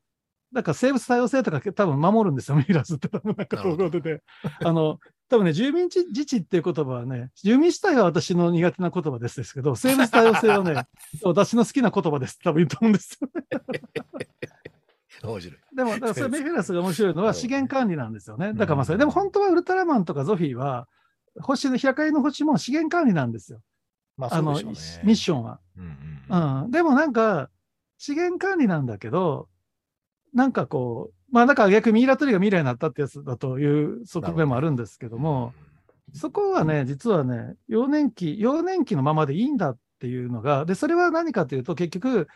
なんか生物多様性とか多分守るんですよ、メフィラスって多分なんかそういうことで。あの、多分ね、住民地自治っていう言葉はね、住民主体は私の苦手な言葉ですですけど、生物多様性はね、私の好きな言葉です多分言うと思うんですよね。面白い。でも、だからそれメフィラスが面白いのは資源管理なんですよね。だからまあそれ、でも本当はウルトラマンとかゾフィーは、星の、平海の星も資源管理なんですよ。まあ、あの、そうでしょうね。ミッションは。うんうんうん。でもなんか、資源管理なんだけど、なんかこう、まあだから逆にミイラ取りが未来になったってやつだという側面もあるんですけども、そこはね、実はね、幼年期、幼年期のままでいいんだっていうのが、で、それは何かというと、結局、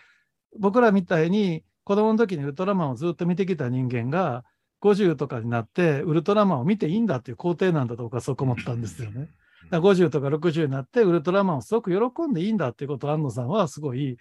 僕らみたいに子供の時にウルトラマンをずっと見てきた人間が、50とかになって、ウルトラマンを見ていいんだっていう肯定なんだと僕はそう思ったんですよね。だから50とか60になって、ウルトラマンをすごく喜んでいいんだっていうことを安野さんはすごい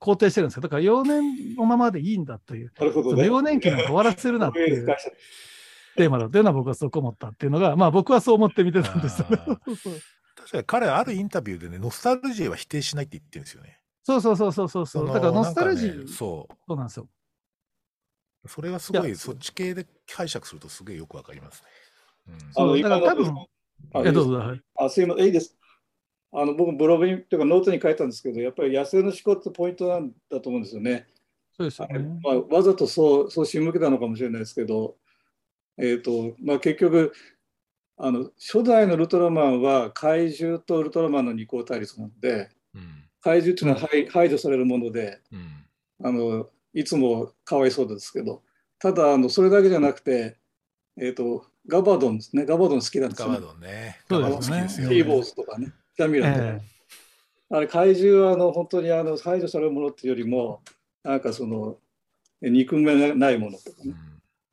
肯定してるんですよ。だから幼年のままでいいんだという、なるほどね。幼年期なんか終わらせるなっていう テーマだっていうのは僕はそう思ったっていうのが、まあ僕はそう思って見てたんです。確かに彼、あるインタビューでね、ノスタルジーは否定しないって言ってるんですよね。そうそうそうそうそうそう。のだからノスタルジー、ねそそうなんですよ。う。それがすごい、そっち系で解釈するとすげえよくわかりますね。うんだから多分あえ、どうぞ。はいあ、すいません、いいです。あの僕、ブログにというかノートに書いたんですけど、やっぱり野生の思考ってポイントなんだと思うんですよね。そうですよね。まあ、わざとそうそう仕向けたのかもしれないですけど、えーとまあ、結局あの、初代のウルトラマンは怪獣とウルトラマンの二項対立なので、うん怪獣っていうのは排排除されるものでうんあの、いつもかわいそうですけど、ただあの、それだけじゃなくて、えーと、ガバドンですね、ガバドン好きなんですガバよね。ドンね。そうガバですねドン好きですよ。キーボーズとかね。キャミランとか、えあれ怪獣はあの本当にあの排除されるものっていうよりもなんかその憎めないものとかねうん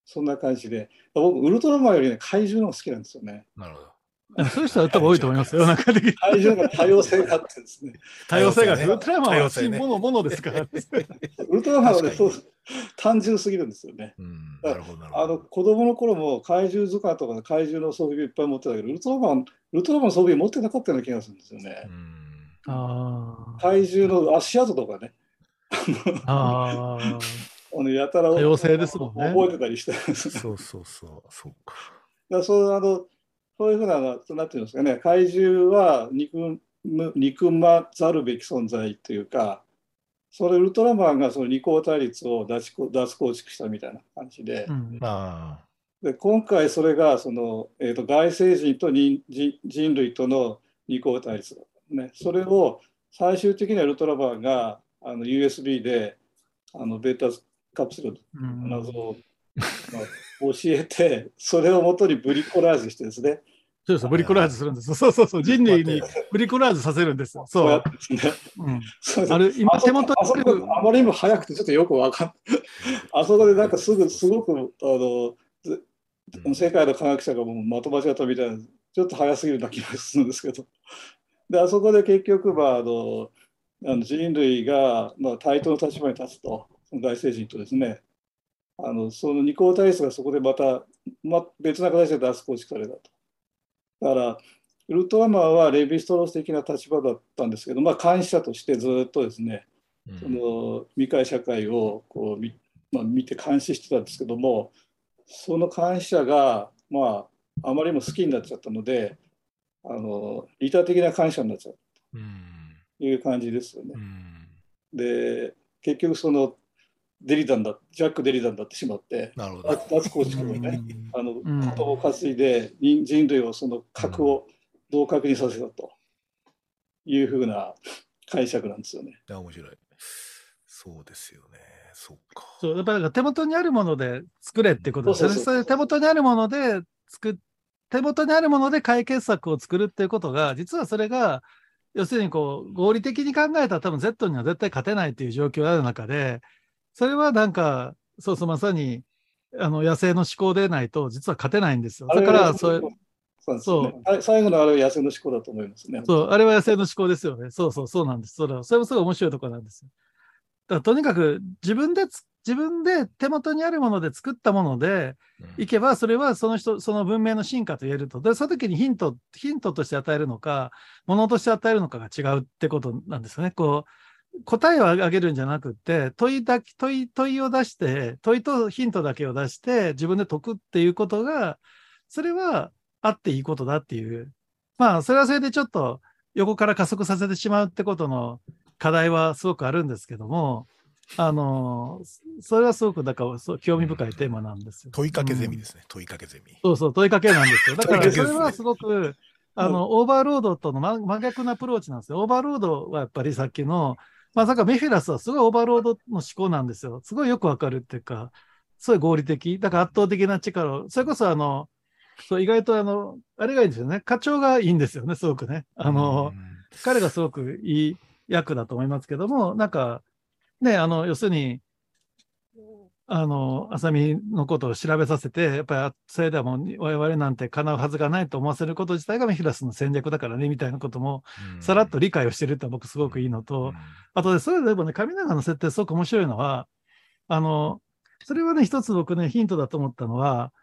そんな感じで僕ウルトラマンよりね怪獣の方が好きなんですよねなるほど。えそういう人は多分多いと思いますよ。なんか的に怪獣が多様性があってですね多様性が、ねウルトラマンは多様性ねものものですから。ウルトラマンはねそう単純すぎるんですよねうん。なるほど、なるほど。あの子供の頃も怪獣図鑑とかで怪獣の装備いっぱい持ってたけどウルトラマンウルトラマンの装備持ってなかったような気がするんですよねうんあー怪獣の足跡とかねあー。あのやたら多様性ですもんね覚えてたりしてですねそうそうそう、そうか。だからそうあのそういうふうな、なんていうんですかね、怪獣は憎む憎まざるべき存在というか、それウルトラマンがその二項対立を脱こ脱構築したみたいな感じで、うん。まあ、で今回それがその、えー、と外星人と人人人類との二項対立だったね。それを最終的にはウルトラマンがあの USB であのベータカプセルうん。の謎を、まあ教えて、それをもとにブリコラージュしてですね、そうですブリコラージュするんです。そうそうそう。人類にブリコラージュさせるんですそ。う。うん、そうあれ、今手元ああまりにも早くてちょっとよくわかんない。あそこでなんかすぐすごくあのず世界の科学者がもうまとまっちゃったみたいなちょっと早すぎるな気がするんですけど。であそこで結局、まあ、あのあの人類が、まあ、対等の立場に立つとその外星人とですねあのその二項対立がそこでまた、ま、別な形で脱構築されたと。だからウルトラマンはレヴィストロース的な立場だったんですけど、まあ、監視者としてずっとですねうん。その未開社会をこう見,、まあ、見て監視してたんですけどもその監視者が、まあ、あまりにも好きになっちゃったのであの利他的な監視者になっちゃううん。という感じですよね。う。ん。で結局そのデリダンだジャック・デリダンになってしまってなるほど。脱脱構築をねあのん言葉を担いで人人類をその核を同格にさせたというふうな解釈なんですよね。いや、面白い。そうですよね。そうか。そう、やっぱり手元にあるもので作れってことですよね。それ手元にあるもので作っ手元にあるもので解決策を作るっていうことが、実はそれが、要するにこう、合理的に考えたら多分 Z には絶対勝てないっていう状況がある中で、それはなんか、そうそう、まさに、あの、野生の思考でないと、実は勝てないんですよ。だから、そうなんですよねはい最後のあれは野生の思考だと思いますね。そう、あれは野生の思考ですよね。そうそう、そうなんです。それは、それもすごい面白いところなんですよ。だからとにかく自分でつ、自分で手元にあるもので作ったものでうんいけば、それはその人、その文明の進化と言えると。で、その時にヒント、ヒントとして与えるのか、ものとして与えるのかが違うってことなんですよね。こう、答えをあげるんじゃなくって、問いだけ、問い、問いを出して、問いとヒントだけを出して、自分で解くっていうことが、それはあっていいことだっていう。まあ、それはそれでちょっと横から加速させてしまうってことの課題はすごくあるんですけども、あの、それはすごく、だからそう興味深いテーマなんですよ。問いかけゼミですね。問いかけゼミ。そうそう、問いかけなんですよ。だから、それはすごく、あの、オーバーロードとの真真逆なアプローチなんですよ。オーバーロードはやっぱりさっきの、まあ、だからメフィラスはすごいオーバーロードの思考なんですよ。すごいよくわかるっていうか、すごい合理的。だから圧倒的な力を、それこそあの、そう意外とあの、あれがいいんですよね。課長がいいんですよね、すごくね。あの、彼がすごくいい役だと思いますけども、なんか、ね、あの、要するに、あの、浅見のことを調べさせて、やっぱり、それではもう我々なんて敵うはずがないと思わせること自体がメフィラスの戦略だからね、みたいなことも、うんさらっと理解をしてるって僕すごくいいのと、あとで、それでもね、神長の設定すごく面白いのは、あの、それはね、一つ僕ね、ヒントだと思ったのは、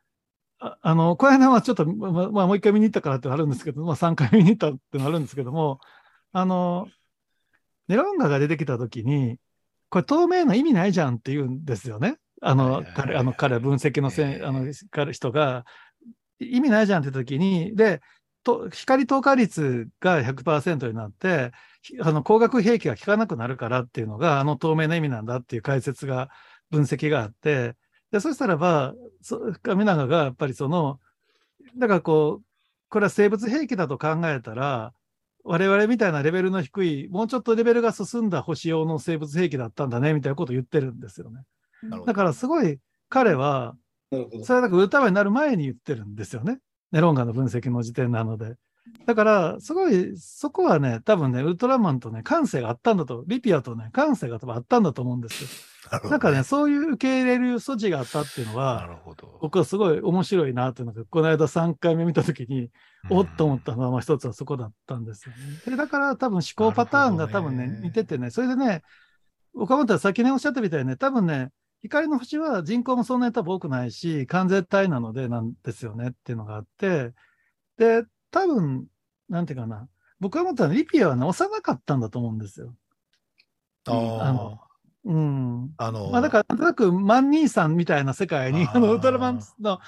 ああの、この間はちょっと、まままあ、もう一回見に行ったからってのあるんですけど、まあ、3回見に行ったってのあるんですけども、あの、ネロンガが出てきたときに、これ透明な意味ないじゃんって言うんですよね。あの彼、あの、彼、分析のせん、ええあの、彼人が、意味ないじゃんって時に、で、と光透過率が100%になって、ひあの光学兵器が効かなくなるからっていうのが、あの透明な意味なんだっていう解説が、分析があって、で、そしたらば、そ神永がやっぱりその、だからこう、これは生物兵器だと考えたら、我々みたいなレベルの低い、もうちょっとレベルが進んだ星用の生物兵器だったんだね、みたいなことを言ってるんですよね。だからすごい彼は、それはなんかウルトラマンになる前に言ってるんですよね。ネロンガの分析の時点なので。だから、すごい、そこはね、多分ね、ウルトラマンとね、感性があったんだと、リピアとね、感性が多分あったんだと思うんですよ。なんかね、そういう受け入れる素地があったっていうのなは。僕はすごい面白いなっていうのが、この間3回目見たときに、おっと思ったのは、まあ一つはそこだったんですよね。で、だから多分思考パターンが多分ねね、似ててね、それでね、岡本は先におっしゃったみたいにね、多分ね、光の星は人口もそんなに多分多くないし、完全体なのでなんですよねっていうのがあって、で、多分、なんていうかな、僕は思ったのはリピアはね、幼かったんだと思うんですよ。ああのうん。あ、あの、まあ、だから、なんとなく、万兄さんみたいな世界に、あの、ウルトラマンの、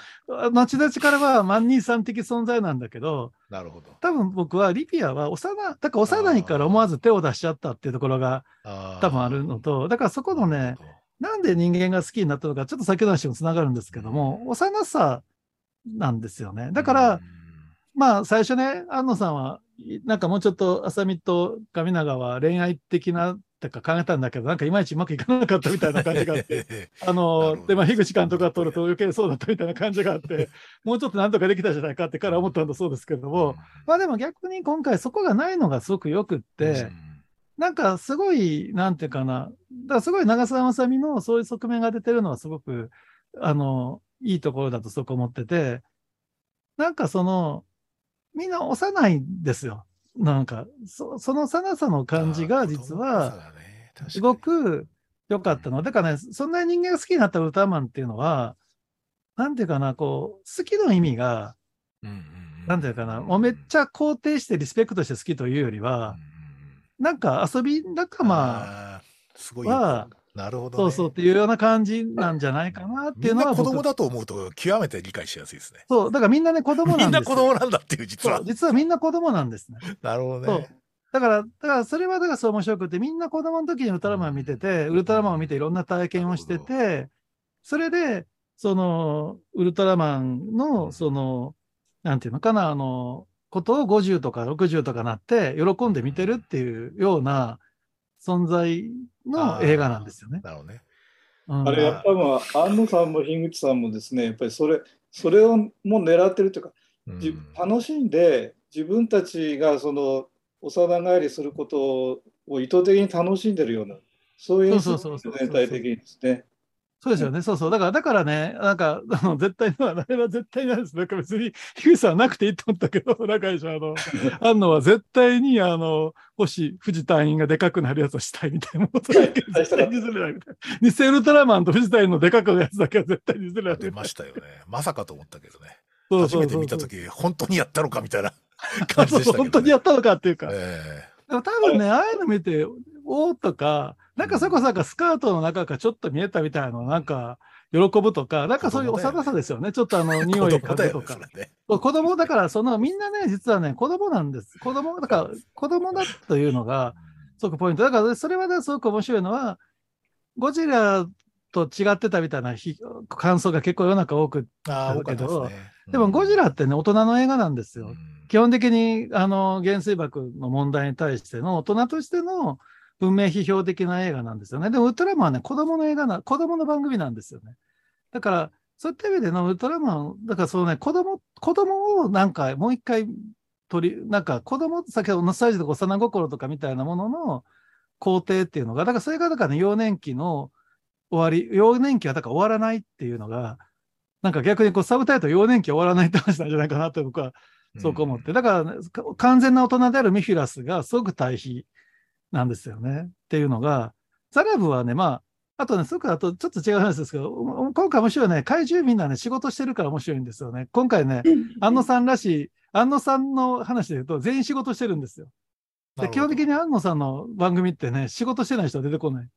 後々からは万兄さん的存在なんだけど、なるほど。多分僕はリピアは幼、だから幼いから思わず手を出しちゃったっていうところが多分あるのと、だからそこのね、、なんで人間が好きになったのか、ちょっと先の話もつながるんですけども、幼さなんですよね。だから、まあ、最初ね、安野さんは、なんかもうちょっと、浅見と上永は恋愛的な、ってか考えたんだけど、なんかいまいちうまくいかなかったみたいな感じがあって、あので、まあ、樋口監督が取ると余計そうだったみたいな感じがあって、もうちょっとなんとかできたじゃないかってから思ったんだそうですけれども、まあでも逆に今回そこがないのがすごくよくって、なんかすごい、なんていうかな、だからすごい長澤まさみのそういう側面が出てるのはすごく、あの、いいところだとそこ思ってて、なんかその、みんな幼いんですよ。なんか、そその幼さの感じが実は、すご、く良かったの。だからね、そんなに人間が好きになったウルトラマンっていうのは、なんていうかな、こう、好きの意味が、なんていうかな、もうめっちゃ肯定してリスペクトして好きというよりは、なんか遊び仲間あーすごいは、なるほど、ね。そうそうっていうような感じなんじゃないかなってみないうんのは僕子供だと思うと極めて理解しやすいですね。そう、だからみんなね、子供みんななんですよ。子供なんだっていう実は。実はみんな子供なんですね。なるほどね。だから、だからそれはだからそう面白くて、みんな子供の時にウルトラマン見てて、ウルトラマンを見ていろんな体験をしてて、それで、その、ウルトラマンの、その、なんていうのかな、あの、ことを50とか60とかなって、喜んで見てるっていうような存在の映画なんですよね。なるほどね。うんあれやっぱまあ安野さんも樋口さんもですねやっぱりそれそれをもう狙ってるというか、うんじ楽しんで自分たちがその幼返りすることを意図的に楽しんでるようなそういう演出そうそうそうそう全体的にですね。そうですよね。そうそう。だから、だからね、なんか、あの絶対の、あれは絶対なんです。なんか別に、樋口さんはなくていいと思ったけど、中井さん、あの、安野は絶対に、あの、星、藤隊員がでかくなるやつをしたいみたいなことだけ絶対に譲れないみたいな。偽ウルトラマンと藤隊員のでかくなるやつだけは絶対に譲れない出。ましたよね。まさかと思ったけどね。そう初めてそうそうそう。見たとき、本当にやったのかみたいな 感じでしたけど、ね。本当にやったのかっていうか。えでも多分ね、ああいうの見て、おーとか、なんかそれこそなんかスカートの中からちょっと見えたみたいなの、なんか、喜ぶとか、なんかそういう幼さですよね。ちょっとあの、え 匂い嗅ぐとか子供だから、そのみんなね、実はね、子供なんです。子供、だから、子供だというのが、すごくポイント。だから、それはね、すごく面白いのは、ゴジラと違ってたみたいなひ感想が結構世の中多く、ああ、多かったですね。でもゴジラってね、大人の映画なんですよ。うん基本的に、あの、原水爆の問題に対しての大人としての文明批評的な映画なんですよね。でも、ウルトラマンはね、子供の映画な、子供の番組なんですよね。だから、そういった意味でのウルトラマン、だからそうね、子供、子供をなんかもう一回取り、なんか子供、先ほどのスタイルとか幼心とかみたいなものの肯定っていうのが、だからそれがだからね、幼年期の終わり、幼年期はだから終わらないっていうのが、なんか逆にこうサブタイトル幼年期終わらないって話なんじゃないかなと僕はそう思って。だから、ね、か完全な大人であるミフィラスがすごく対比なんですよね。っていうのが、ザラブはね、まあ、あとね、すごくあとちょっと違う話ですけど、お今回面白いね、怪獣みんなね、仕事してるから面白いんですよね。今回ね、安野さんらしい、安野さんの話で言うと、全員仕事してるんですよ。で基本的に安野さんの番組ってね、仕事してない人は出てこない。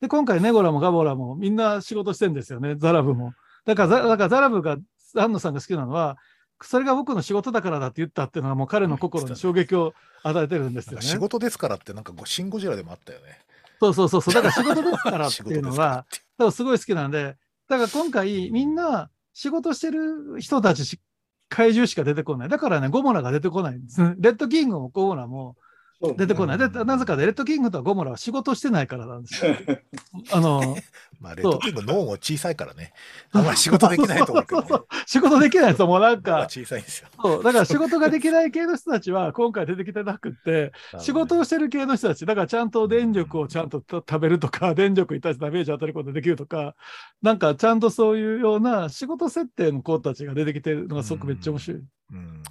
で、今回、ネゴラもガボラもみんな仕事してるんですよね、ザラブも。だからザ、だからザラブが、安野さんが好きなのは、それが僕の仕事だからだって言ったっていうのがもう彼の心に衝撃を与えてるんですよね。仕事ですからってなんかシン・ゴジラでもあったよね。そうそうそうそう。だから仕事ですからっていうのは、て多分すごい好きなんで、だから今回みんな仕事してる人たちし怪獣しか出てこない。だからね、ゴモラが出てこないんです。レッドキングもゴモラも出てこない。で、なぜかで、レッドキングとゴモラは仕事してないからなんですよ。あの、まあ、レッドキング脳も小さいからね。あんまり仕事できないと思うけど、ねそうそうそう仕事できない人もなんか、小さいんですよ。そう、だから仕事ができない系の人たちは今回出てきてなくって、仕事をしてる系の人たち、だからちゃんと電力をちゃんとた食べるとか、電力に対してダメージを与えることができるとか、なんかちゃんとそういうような仕事設定の子たちが出てきてるのがすごくめっちゃ面白い。うん。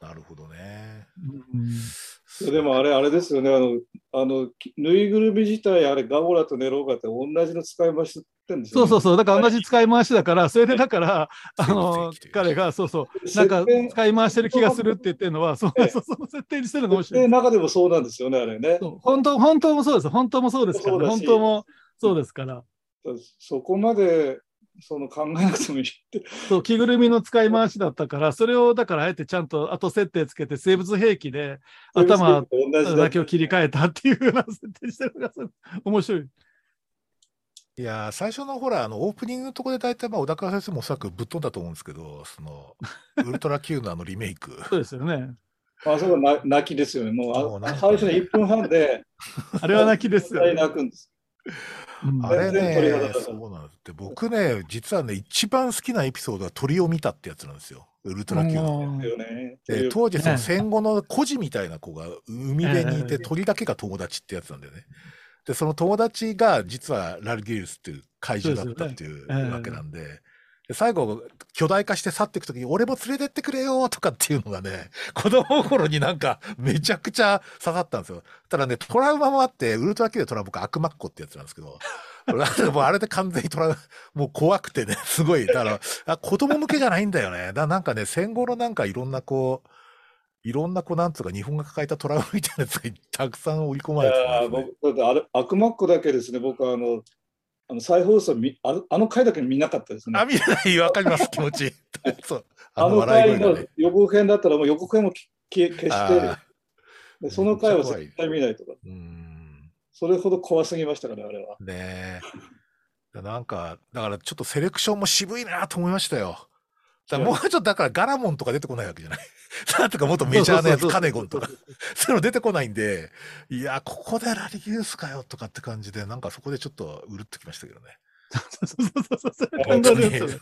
なるほどね。うんでもあれ、あれですよね、あの、あのきぬいぐるみ自体、あれ、ガボラとネローガって同じの使い回しってんですよ、ね。そうそうそう、だから同じ使い回しだから、それでだから、あ正の彼がそうそう、なんか使い回してる気がするって言ってるのは、そうええそうその設定にしてるの面設定白い。の中でもそうなんですよね、あれね。本当本当もそうです、本当もそうですから、ね、本当もそうですから、そこまでその考えなくてもいいって。そう着ぐるみの使い回しだったから、それをだからあえてちゃんと後設定つけて、生物兵器で頭同じだけを切り替えたっていうような設定にしてるのがすごい面白い。いやー最初のほら、あの、オープニングのところで大体、まあ、小高先生もおそらくぶっ飛んだと思うんですけど、その、ウルトラ Q のあのリメイク。そうですよね。あそこな泣きですよね。もうあ最初の1分半で あれは泣きですよ絶対ね。泣くんです。うんあれねそうなんです。で、僕ね、実はね、一番好きなエピソードは鳥を見たってやつなんですよ。ウルトラ Q の。で当時そのね戦後の孤児みたいな子が海辺にいてええ鳥だけが友達ってやつなんだよね。で、その友達が実はラルギウスっていう怪獣だったっていうわけなんで、で最後巨大化して去っていくときに俺も連れてってくれよとかっていうのがね、子供心になんかめちゃくちゃ刺さったんですよ。ただね、トラウマもあって、ウルトラ Q でトラウマ僕悪魔っ子ってやつなんですけど、もうあれで完全にトラウマ、もう怖くてね、すごい。だから、あ子供向けじゃないんだよね。だなんかね、戦後のなんかいろんなこう、いろんなこう、なんつうか、日本が抱えたトラウマみたいなやつがたくさん織り込まれてたんですね、僕だってあれ悪魔っ子だけですね、僕はあの、あの再放送見あの、あの回だけ見なかったですね。あ、見ない、わかります、気持ち。そう。あの回の。予告編だったらもう予告編もき消消してあで、その回は絶対見ないとか、ーうーん。それほど怖すぎましたから、あれは。ねえ。なんか、だからちょっとセレクションも渋いなと思いましたよ。だもうちょっとだからガラモンとか出てこないわけじゃない。なんとかもっとメジャーなやつ、カネゴンとか。そういうの出てこないんで、いや、ここでラリギウスかよとかって感じで、なんかそこでちょっとうるっときましたけどね。そうそうそうそうそう。本感動ですよね。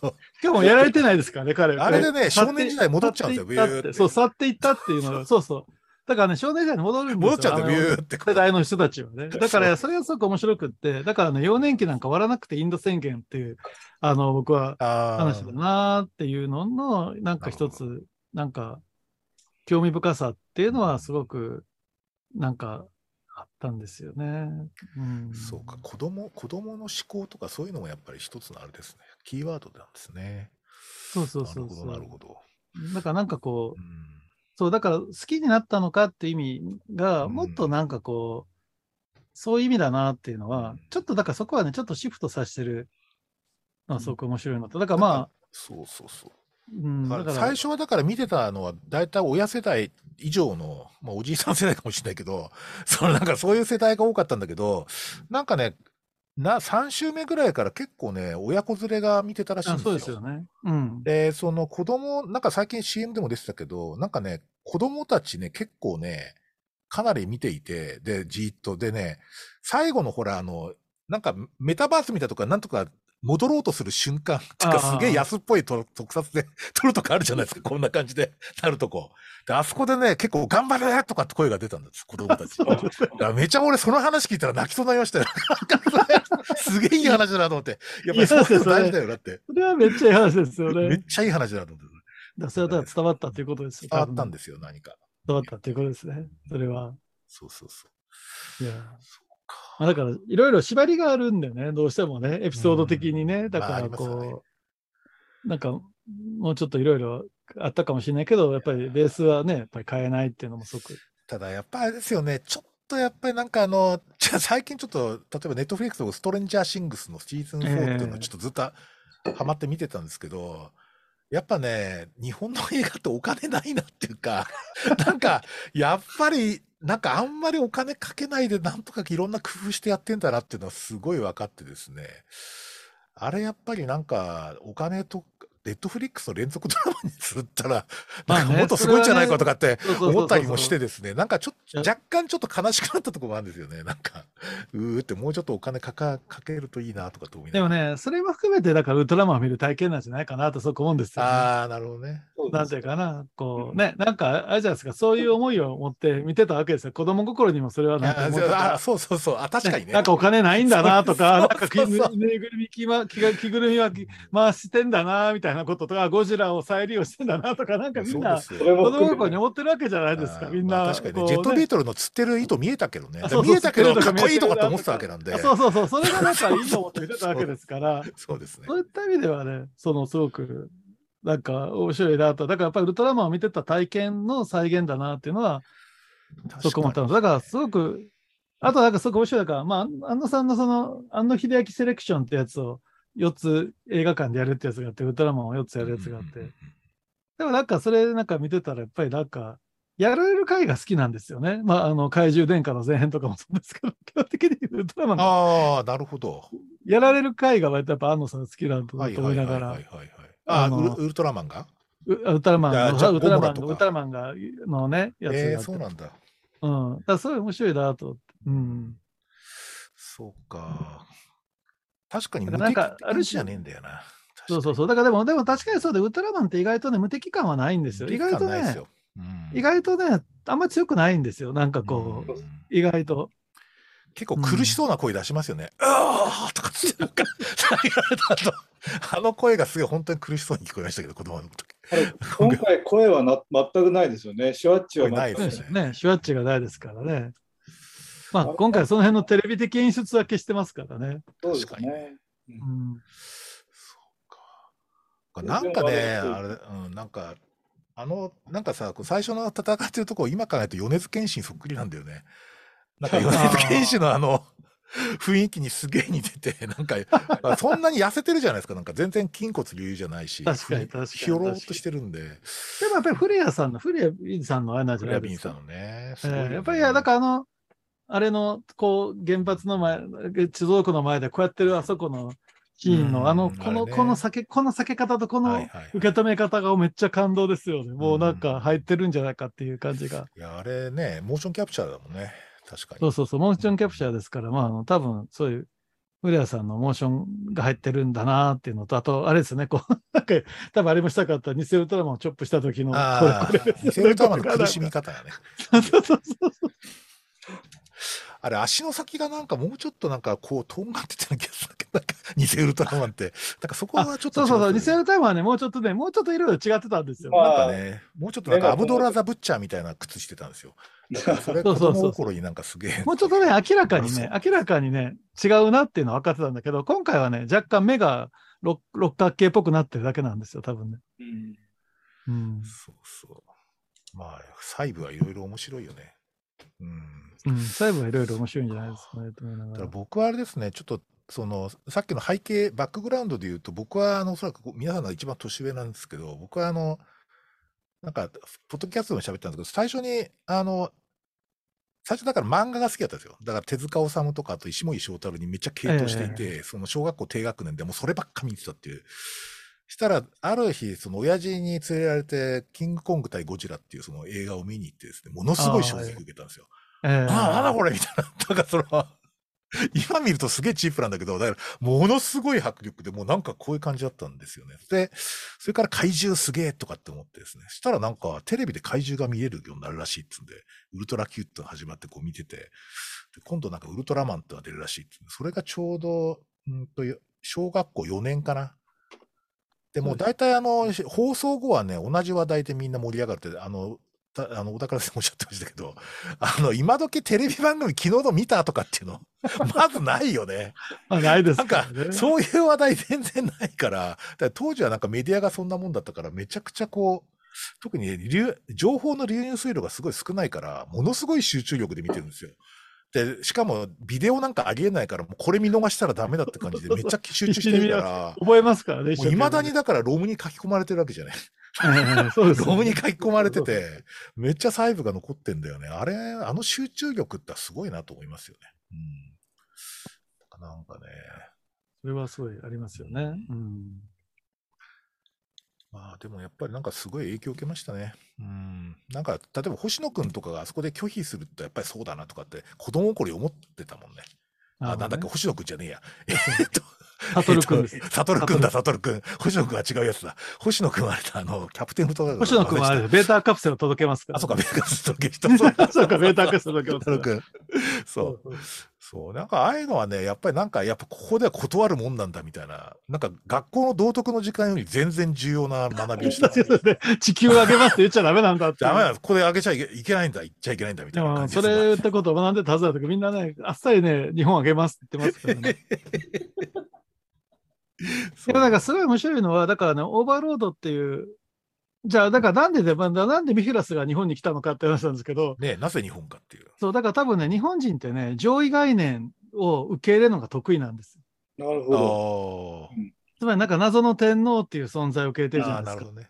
そうしかもやられてないですからね、彼。あれでね少年時代戻っちゃうんですよビューってそう、去っていったっていうのが、そうそう。だからね、少年時代に戻るんですよ。戻っちゃうんだよ、ビューって。世代の人たちはね。だから、それがすごく面白くって、だからね、幼年期なんか終わらなくてインド宣言っていう、あの、僕は話だなっていうのの、なんか一つ、なんか、興味深さっていうのはすごく、なんか、あったんですよね。うん。そうか、子供、子供の思考とかそういうのもやっぱり一つのあれですね。キーワードなんですね。そうそうそうなるほど、そう。なるほど。だからなんかこうう、んそう、だから好きになったのかって意味が、うん。もっとなんかこう、そういう意味だなっていうのは、うん。ちょっとだからそこはね、ちょっとシフトさせてるのはすごく面白いのと、だからまあ、そうそうそう。うん、最初はだから見てたのは、大体親世代以上の、まあおじいさん世代かもしれないけど、そのなんかそういう世代が多かったんだけど、なんかね、な、3週目ぐらいから結構ね、親子連れが見てたらしいんあですよ。そうですよね。うん。で、その子供、なんか最近 CM でも出てたけど、なんかね、子供たちね、結構ね、かなり見ていて、で、じーっと、でね、最後のほら、あの、なんかメタバースみたとか、なんとか戻ろうとする瞬間、つかすげえ安っぽいと特撮で 撮るとかあるじゃないですか、こんな感じで なるとこ。で、あそこでね、結構頑張れとかって声が出たんです、子供たち。めちゃ俺その話聞いたら泣きそうになりましたよ。すげえいい話だなと思って。やっぱりそういうの大事だよなって。それはめっちゃいい話ですよね。めっちゃいい話だなと思って。それは伝わったということですよ。伝わったんでですよ、何か。伝わったということですね。それは。そうそうそう。いや。そうか。まあ、だから、いろいろ縛りがあるんでね、どうしてもね、エピソード的にね、だまあからこう、なんか、もうちょっといろいろあったかもしれないけど、やっぱりベースはね、やっぱり変えないっていうのもすごく。ただやっぱあれですよね、ちょっとやっぱりなんかあの、じゃあ最近ちょっと、例えばネットフリックスのストレンジャーシングスのシーズン4っていうのをちょっとずっとハマって見てたんですけど、やっぱね、日本の映画ってお金ないなっていうか、なんか、やっぱり、なんかあんまりお金かけないでなんとかいろんな工夫してやってんだなっていうのはすごい分かってですね。あれやっぱりなんかお金と、デッドフリックスの連続ドラマにすったら、なんかもっとすごいんじゃないかとかって思ったりもしてですね、なんかちょっと、若干ちょっと悲しくなったところもあるんですよね。なんか、うーってもうちょっとお金かかかけるといいなとかと思いながら。でもね、それも含めて、だからウルトラマンを見る体験なんじゃないかなと、そう思うんですよ、ね。ああ、なるほどね。なんていうかな、こうね、なんか、あれじゃないですか、そういう思いを持って見てたわけですよ。子供心にもそれはいなんかあそうそうそう。あ、確かにね。なんかお金ないんだなとか、なんかぬぬいぐるみ着ま着ぐるみは着回してんだなみたいなこととか、ゴジラを再利用してんだなとか、なんかみんな子供心に思ってるわけじゃないですか、みんな。まあ確かにね、ジェットビートルの釣ってる糸見えたけどね。見えたけど、かかっこいいとかって思ってたわけなんで。そうそうそう、それがなんかいいと思って見てたわけですから、そうですね。そういった意味ではね、そのすごく、なんか面白いなと。だからやっぱりウルトラマンを見てた体験の再現だなっていうのは、そこ思ったの。だからすごく、あとなんかすごく面白いから、まあ、安野さんのその、安野秀明セレクションってやつを4つ映画館でやるってやつがあって、ウルトラマンを4つやるやつがあって、でもなんかそれなんか見てたらやっぱりなんか、やられる回が好きなんですよね。まあ、あの、怪獣殿下の前編とかもそうですけど、基本的にウルトラマンがああ、なるほど。やられる回が割とやっぱ安野さん好きなんだとはい思ながらはいいはいはいはい。。ああのウルウルトラマンが？ウウルトラマンの、いやじゃあウルトラマンの、ゴムラとかウルトラマンがのね、やつがあって。えー、そうなんだ。うん。だそれ面白いなと。うん。そうか。確かに無敵って感じじゃねえんだよな。そうそうそう。だからでも、でも確かにそうで、ウルトラマンって意外とね、無敵感はないんですよ。意外とね、うん意外とね、あんま強くないんですよ。なんかこう、うん意外と。結構苦しそうな声出しますよね。ああとかつって、なんか、あの声がすごい本当に苦しそうに聞こえましたけど、子供の時。今回声はな全くないですよね。シュワッチはないですすね。シュワッチがないですからね。まあ、今回その辺のテレビ的演出は消してますからね。そうです確かにね。うん。そうか。なんかね、あれ、うん、なんか、あの、なんかさ、こう最初の戦ってるとこ、今からやると米津玄師にそっくりなんだよね。なんか米津玄師のあの、雰囲気にすげえ似てて、なんか、まあそんなに痩せてるじゃないですか。なんか全然筋骨隆々じゃないし、確かに確かにひょろっとしてるんで、でもやっぱり古谷さんの、古谷ビンさんのあれなんじフゃないですかレアビンさん。のね、すえごいよねえやっぱり、いや、だからあの、あれの、こう、原発の前、地蔵庫の前でこうやってるあそこのシーンうんの、あの、この、ねこの酒、この酒方とこの受け止め方がめっちゃ感動ですよね。もうなんか入ってるんじゃないかっていう感じが。いや、あれね、モーションキャプチャーだもんね。確かに。そうそうそう、モーションキャプチャーですから、まああの、多分そういう、古谷さんのモーションが入ってるんだなっていうのと、あと、あれですね、こう、なんか、多分あれもしたかった、偽ウルトラマンをチョップした時の、ああ、これ、これですセルターマンの苦しみ方がね。そうそうそうそう。あれ、足の先がなんかもうちょっとなんかこう、とんがってたような気がするけど、なんか、偽ウルトラマンって。なんかそこはちょっと違そうそうそう、偽ウルトラマンはね、もうちょっとね、もうちょっといろいろ違ってたんですよ。まあなんかね、もうちょっとなんかアブドラ・ザ・ブッチャーみたいな靴してたんですよ。だからそれ子そうそうそう供心になんかすげえ。もうちょっとね、明らかにそね、明らかにね、違うなっていうのは分かってたんだけど、今回はね、若干目が六六角形っぽくなってるだけなんですよ、多分ね。うんうん。そうそう。まあ、細部はいろいろ面白いよね。うん。うん、細部はいろいろ面白いんじゃないですかね、と思いなだからがら。僕はあれですね、ちょっと、その、さっきの背景、バックグラウンドで言うと、僕は、あの、おそらく皆さんが一番年上なんですけど、僕はあの、なんか、ポッドキャストでも喋ったんですけど、最初に、あの、最初だから漫画が好きだったんですよ。だから手塚治虫とか、あと石森章太郎にめっちゃ傾倒していて、その小学校低学年でもうそればっか見てたっていう。したら、ある日、その親父に連れられて、キングコング対ゴジラっていうその映画を見に行ってですね、ものすごい衝撃を受けたんですよ。ええああ、なんだこれみたいな。だからそれは、今見るとすげえチープなんだけど、だから、ものすごい迫力で、もうなんかこういう感じだったんですよね。で、それから怪獣すげえとかって思ってですね。したらなんか、テレビで怪獣が見えるようになるらしいっつうんで、ウルトラ Q って始まってこう見てて、で今度なんかウルトラマンってのが出るらしいっつうんでそれがちょうど、うんと、小学校4年かな。でもう大体あの、放送後はね、同じ話題でみんな盛り上がって、あの、たあの、小田倉さんもおっしゃってましたけど、あの、今時テレビ番組昨日の見たとかっていうの、まずないよね。ま あ、ないですなんかそういう話題全然ないから、だから当時はなんかメディアがそんなもんだったから、めちゃくちゃこう、特にね流情報の流入水路がすごい少ないから、ものすごい集中力で見てるんですよ。で、しかもビデオなんかありえないから、もうこれ見逃したらダメだって感じでめっちゃ集中してるから、覚えますからね、いまだにだからロムに書き込まれてるわけじゃない。に。そうですよねロムに書き込まれてて、めっちゃ細部が残ってんだよね。あれ、あの集中力ってすごいなと思いますよね。うん。なんかね、それはすごいありますよね。うん。まあでもやっぱりなんかすごい影響を受けましたね。うん。なんか、例えば星野くんとかがあそこで拒否するとやっぱりそうだなとかって子供心に思ってたもんね。あ、なんだっけ、星野くんじゃねえや。えーっと、サトルくんですえ。っとサトルくんだ、サトルくん。星野くんは違うやつだ。星野くんはあれだ、あの、キャプテンフットガール星野くんはあれベータカプセルを届けますから。あ、そうか、ベーカスとゲスト。そうそうか、ベータカプセル届けます。サトルくん。そう。そう。なんか、ああいうのはね、やっぱりなんか、やっぱここでは断るもんなんだみたいな、なんか学校の道徳の時間より全然重要な学びをしてますそう。ですね。地球をあげますって言っちゃダメなんだって。ダメだ、ここであげちゃいけいけないんだ、言っちゃいけないんだみたいな感じそれ言ったことを学んでたはずだとか、みんなね、あっさりね、日本あげますって言ってますからね。でもなんかすごい面白いのは、だからね、オーバーロードっていう、じゃあ、だからなんでで、まあなんでミフィラスが日本に来たのかって話なんですけど、ねなぜ日本かっていう。そう、だから多分ね、日本人ってね、上位概念を受け入れるのが得意なんです。なるあほど。ーつまりなんか謎の天皇っていう存在を受け入れてるじゃないですかあーなるほ。どね。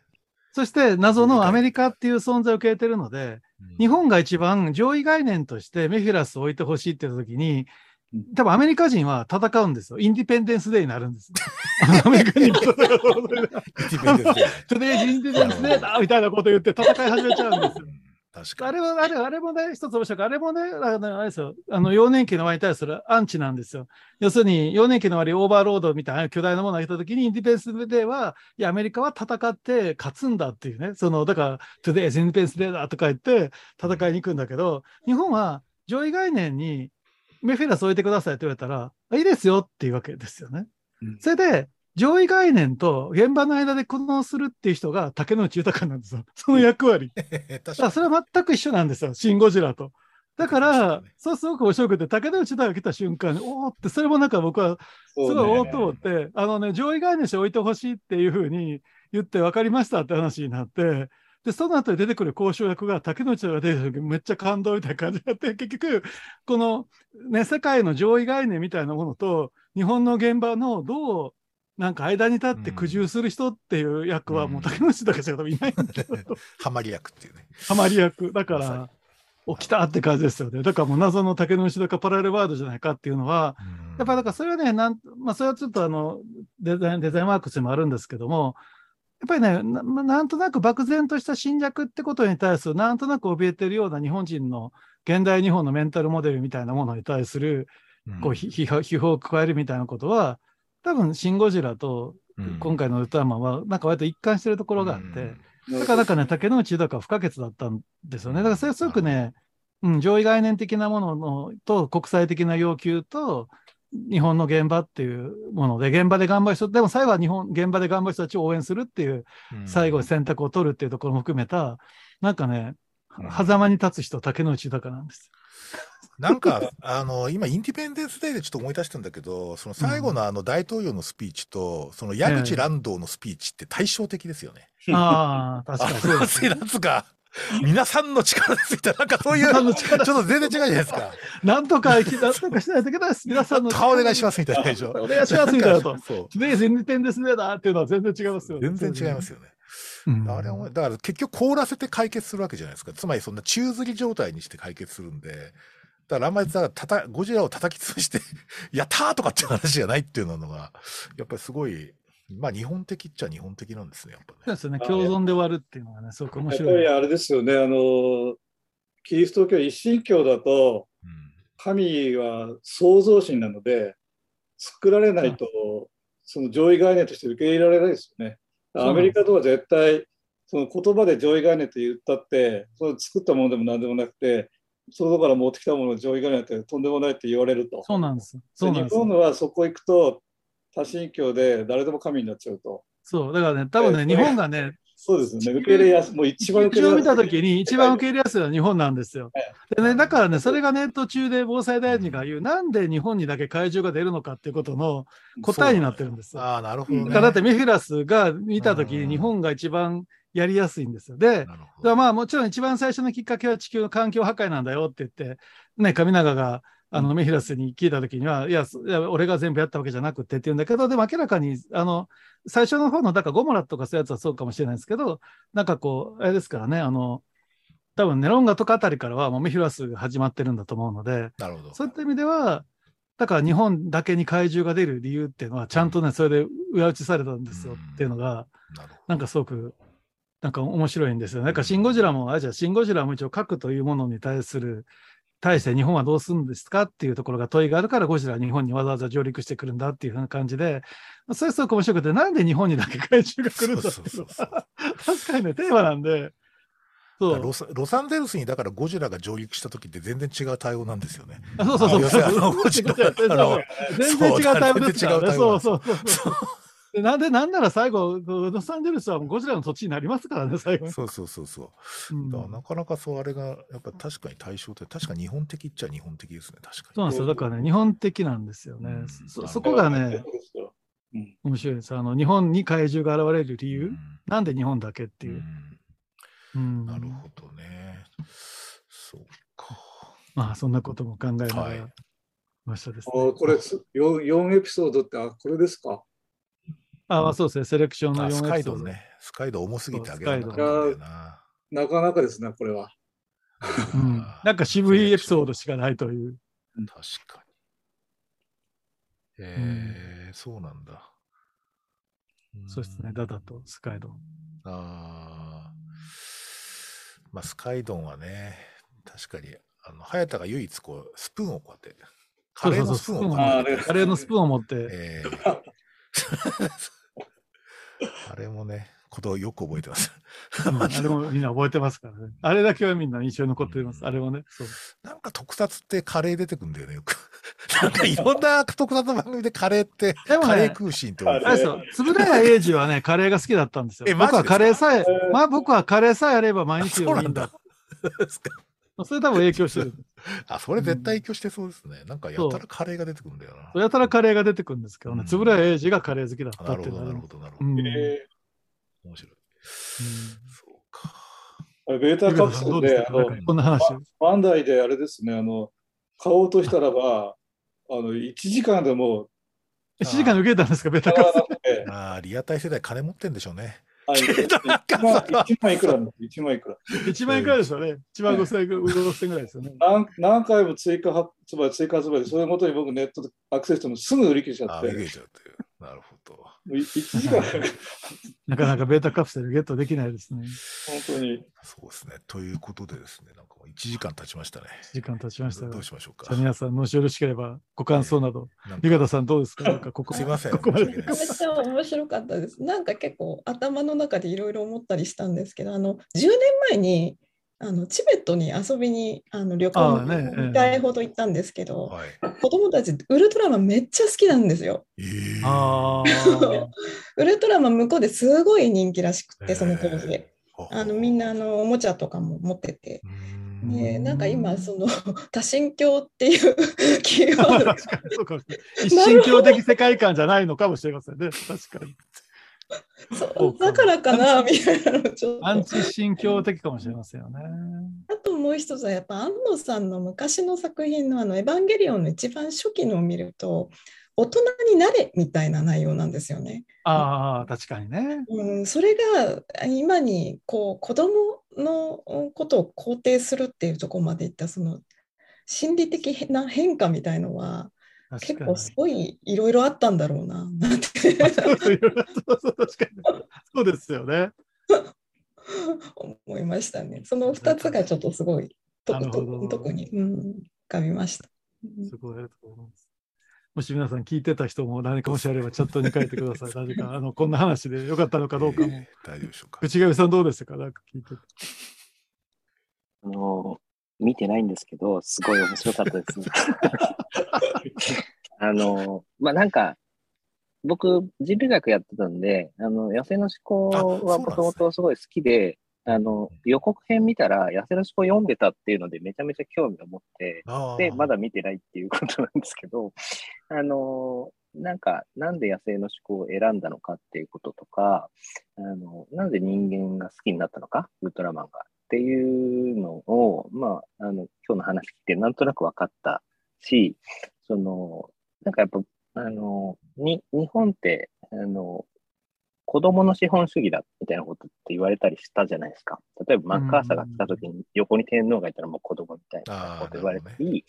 そして謎のアメリカっていう存在を受け入れてるので、うん日本が一番上位概念としてメフィラスを置いてほしいって言ったときにうん、多分アメリカ人は戦うんですよ。インディペンデンスデーになるんです。アメリカに戦う。インディペンデンスデートゥデイズインディペンデンスデーだみたいなこと言って戦い始めちゃうんですよ。うん確かに。あれは、あれ、あれもね、一つ面白く、あれもね、あのあれですよ、あの、幼年期の終わりに対するアンチなんですよ。要するに、幼年期の終わり、オーバーロードみたいな巨大なものを上げたときに、 Independence Day は、いや、アメリカは戦って勝つんだっていうね、その、だから、 Today's Independence Day だとか言って、戦いに行くんだけど、日本は上位概念にメフィラス置いてくださいって言われたら、あいいですよっていうわけですよね。うんそれで、上位概念と現場の間で苦悩するっていう人が竹野内豊なんですよ。その役割。だからそれは全く一緒なんですよ、シン・ゴジラと。だからそうですね、そうすごく面白くて、竹野内豊が来た瞬間に、おおって、それもなんか僕はすごいおおと思って、あのね、上位概念して置いてほしいっていうふうに言って分かりましたって話になって、で、その後に出てくる交渉役が竹野内豊が出てきた時めっちゃ感動みたいな感じになって、結局、このね、世界の上位概念みたいなものと、日本の現場のどう、なんか間に立って苦渋する人っていう役はもう竹野内豊しか多分いないんだけど、ハマり役っていうね。ハマり役。だから、起きたって感じですよね。だからもう謎の竹の内とかパラレルワードじゃないかっていうのは、やっぱりだからそれはね、なんまあ、それはちょっとあのデザインデザインワークスにもあるんですけども、ぱりねな、まなんとなく漠然とした侵略ってことに対する、なんとなく怯えてるような日本人の現代日本のメンタルモデルみたいなものに対する、うん。こう、ひ批判批評を加えるみたいなことは、多分シン・ゴジラとうん。今回のウルトラマンは、なんか割と一貫してるところがあって、うん。だからなんかね、竹野内豊は不可欠だったんですよね。だからそれはすごくね、うん、上位概念的なもののと国際的な要求と日本の現場っていうもので、現場で頑張る人、でも最後は日本、現場で頑張る人たちを応援するっていう、最後に選択を取るっていうところも含めた、なんかね、うん狭間に立つ人、竹野内豊なんですなんか、あの、今、インディペンデンスデーでちょっと思い出したんだけど、その最後のあの大統領のスピーチと、その矢口蘭道のスピーチって対照的ですよね。よ。ああ、確かにそうですね。なんつうか、皆さんの力ですみたいな、なんかそういう、ちょっと全然違うじゃないですか。なんとか、なんとかしないといけないです。皆さんの。顔お願いしますみたいなでしょ。お願いしますみたいなとそう。Today is Independence Day だっていうのは全然違いますよね。全然違いますよね。うんあれはだから結局凍らせて解決するわけじゃないですか。つまりそんな宙吊り状態にして解決するんで、だからあんまりだたたゴジラを叩き潰して、やったーとかっていう話じゃないっていうのが、やっぱりすごい、まあ日本的っちゃ日本的なんですね、やっぱね。そうですよね。共存で終わるっていうのがね、すごく面やっぱ白い。りあれですよね、あの、キリスト教一神教だと、うん神は創造神なので、作られないと、その上位概念として受け入れられないですよね。アメリカとは絶対、その言葉で上位概念って言ったって、その作ったものでも何でもなくて、外から持ってきたものの上位概念ってとんでもないって言われると。そうなんです。そうなんです。日本はそこ行くと、多神教で誰でも神になっちゃうと。そう。だからね、多分ね、え日本がね、そうですね、受け入れやすい、もう一番受け地球を見入れやすいたときに一番受け入れやすいのは日本なんですよ。でね、だからね、それがね、途中で防災大臣が言う、なんで日本にだけ怪獣が出るのかっていうことの答えになってるんですよ。ああ、なるほどね。だからだってメフィラスが見たとき日本が一番やりやすいんですよ。で、まあもちろん一番最初のきっかけは地球の環境破壊なんだよって言って、ね、神永があのメフィラスに聞いたときには、いや、そいや俺が全部やったわけじゃなくてって言うんだけど、でも明らかに、あの、最初の方の、だからゴモラとかそういうやつはそうかもしれないですけど、なんかこう、あれですからね、あの、多分ネロンガとかあたりからはもうメフィラスが始まってるんだと思うので、なるほど。そういった意味では、だから日本だけに怪獣が出る理由っていうのは、ちゃんとね、それで裏打ちされたんですよっていうのが、なるほど。なんかすごく、なんか面白いんですよね。なんかシン・ゴジラも、あ、じゃあシン・ゴジラも一応核というものに対する、対して日本はどうするんですかっていうところが問いがあるから、ゴジラは日本にわざわざ上陸してくるんだっていうふうな感じで、それすごく面白くて、なんで日本にだけ怪獣が来るんだっていう 確かにね、テーマなんで、そう。ロサロサンゼルスにだからゴジラが上陸した時って全然違う対応なんですよね。あそうそうそう。全然違うタイプですからね。そうそうそう なんで、なんなら最後、ロサンゼルスはゴジラの土地になりますからね、最後に。そうそうそうそう。うんだからなかなかそうあれがやっぱ確かに対象って確かに日本的っちゃ日本的ですね確かに。そうなんですよ。だからね、日本的なんですよねうん。そそこがね、面白いです。あの、日本に怪獣が現れる理由、うんなんで日本だけってういう。んうんなるほどね。そうか。まあ、そんなことも考えながらはいいましたですあね。これす 4, 4エピソードってあこれですか？あ、まあ、そうですね。セレクションのあス4エピソード。カイドンね。スカイドン重すぎてあげられなかったんだよな。なかなかですねこれはうん。なんか渋いエピソードしかないという。確かに。えー、そうなんだ。そうですね。ダダとスカイドン。ああ。まあ、スカイドンはね、確かに、あの、早田が唯一こう、スプーンをこうやって、カレーのスプーンをこうやってカレーのスプーンを持って、ええ あれもね、ことをよく覚えてます。うん あれもみんな覚えてますからね。あれだけはみんな印象に残っています。あれもね。そう。なんか特撮ってカレー出てくんだよね、よく。なんかいろんな特撮の番組でカレーって、でもねカレー空心って思うカレーあれですよ。円谷英二はね、カレーが好きだったんですよ。え僕はカレーさええー、まあ僕はカレーさえあれば毎日そうなんだよりいいんだ。それ多分影響してる。あ、それ絶対影響してそうですね。なんかやたらカレーが出てくるんだよな。やたらカレーが出てくるんですけどね。うん円谷英二がカレー好きだったなるほど、っていうなるほど、なるほど。うん。え面白い。うんそうか。ーあれベータカプセルであのこんな話。バンダイであれですねあの買おうとしたらばあの1時間でも1時間で受けたんですか、ベタ買カわなくてああ、リアタイ世代金持ってんでしょうね。はいなんか1万1万いくらなんです1万いくら1万円くらいですよね。1万5000円ぐ5000円ぐらいですよね。何何回も追加発売追加発売でそれごとに僕ネットでアクセスしてもすぐ売り切れちゃって逃げちゃうっていう。なるほど。もう1時間なかなかベータカプセルゲットできないですね。本当にそうですね。ということでですね、なん1時間経ちましたね。1時間経ちましたが。どうじしましょうか。皆さん、もしよろしければご感想など、なんかゆがたさんどうですか？なんかここすいません。ここまでめっちゃ面白かったです。なんか結構頭の中でいろいろ思ったりしたんですけど、あの10年前にあのチベットに遊びにあの旅行ああねええ2回ほど行ったんですけど、はい。子供たちウルトラマンめっちゃ好きなんですよ。ええああ。ウルトラマン向こうですごい人気らしくて、その当時へで。あのみんなあのおもちゃとかも持ってて。うーんでなんか今その 多神教っていう キーワードが。一神教的世界観じゃないのかもしれませんね。確かに。そうだからかなみたいなのちょっと。アンチ神教的かもしれませんよね。あともう一つはやっぱ安野さんの昔の作品のあの「エヴァンゲリオン」の一番初期のを見ると大人になれみたいな内容なんですよね。ああ、確かにね。うん、それが今にこう子供のことを肯定するっていうところまでいったその心理的な変化みたいのは。結構すごいいろいろあったんだろうななんてそうですよね。思いましたね。その2つがちょっとすごい特に、うん、浮かびました。うんすごいありがとうございます。もし皆さん聞いてた人も何かもしあればチャットに書いてください。何かあのこんな話でよかったのかどうかも。えー大丈夫でしょうか？内上さんどうでしたか？なんか聞いてて。あの、見てないんですけど、すごい面白かったですね。あの、まあ、なんか、僕、人類学やってたんで、あの、野生の思考あはもともとすごい好きで、あの、予告編見たら、野生の思考読んでたっていうので、めちゃめちゃ興味を持って、で、まだ見てないっていうことなんですけど、あの、なんか、なんで野生の思考を選んだのかっていうこととか、あの、なんで人間が好きになったのか、ウルトラマンがっていうのを、まあ、あの、今日の話聞いてなんとなく分かったし、その、なんかやっぱ、あの、に、日本って、あの、子供の資本主義だみたいなことって言われたりしたじゃないですか。例えばマッカーサーが来た時に横に天皇がいたらもう子供みたいなこと言われたり、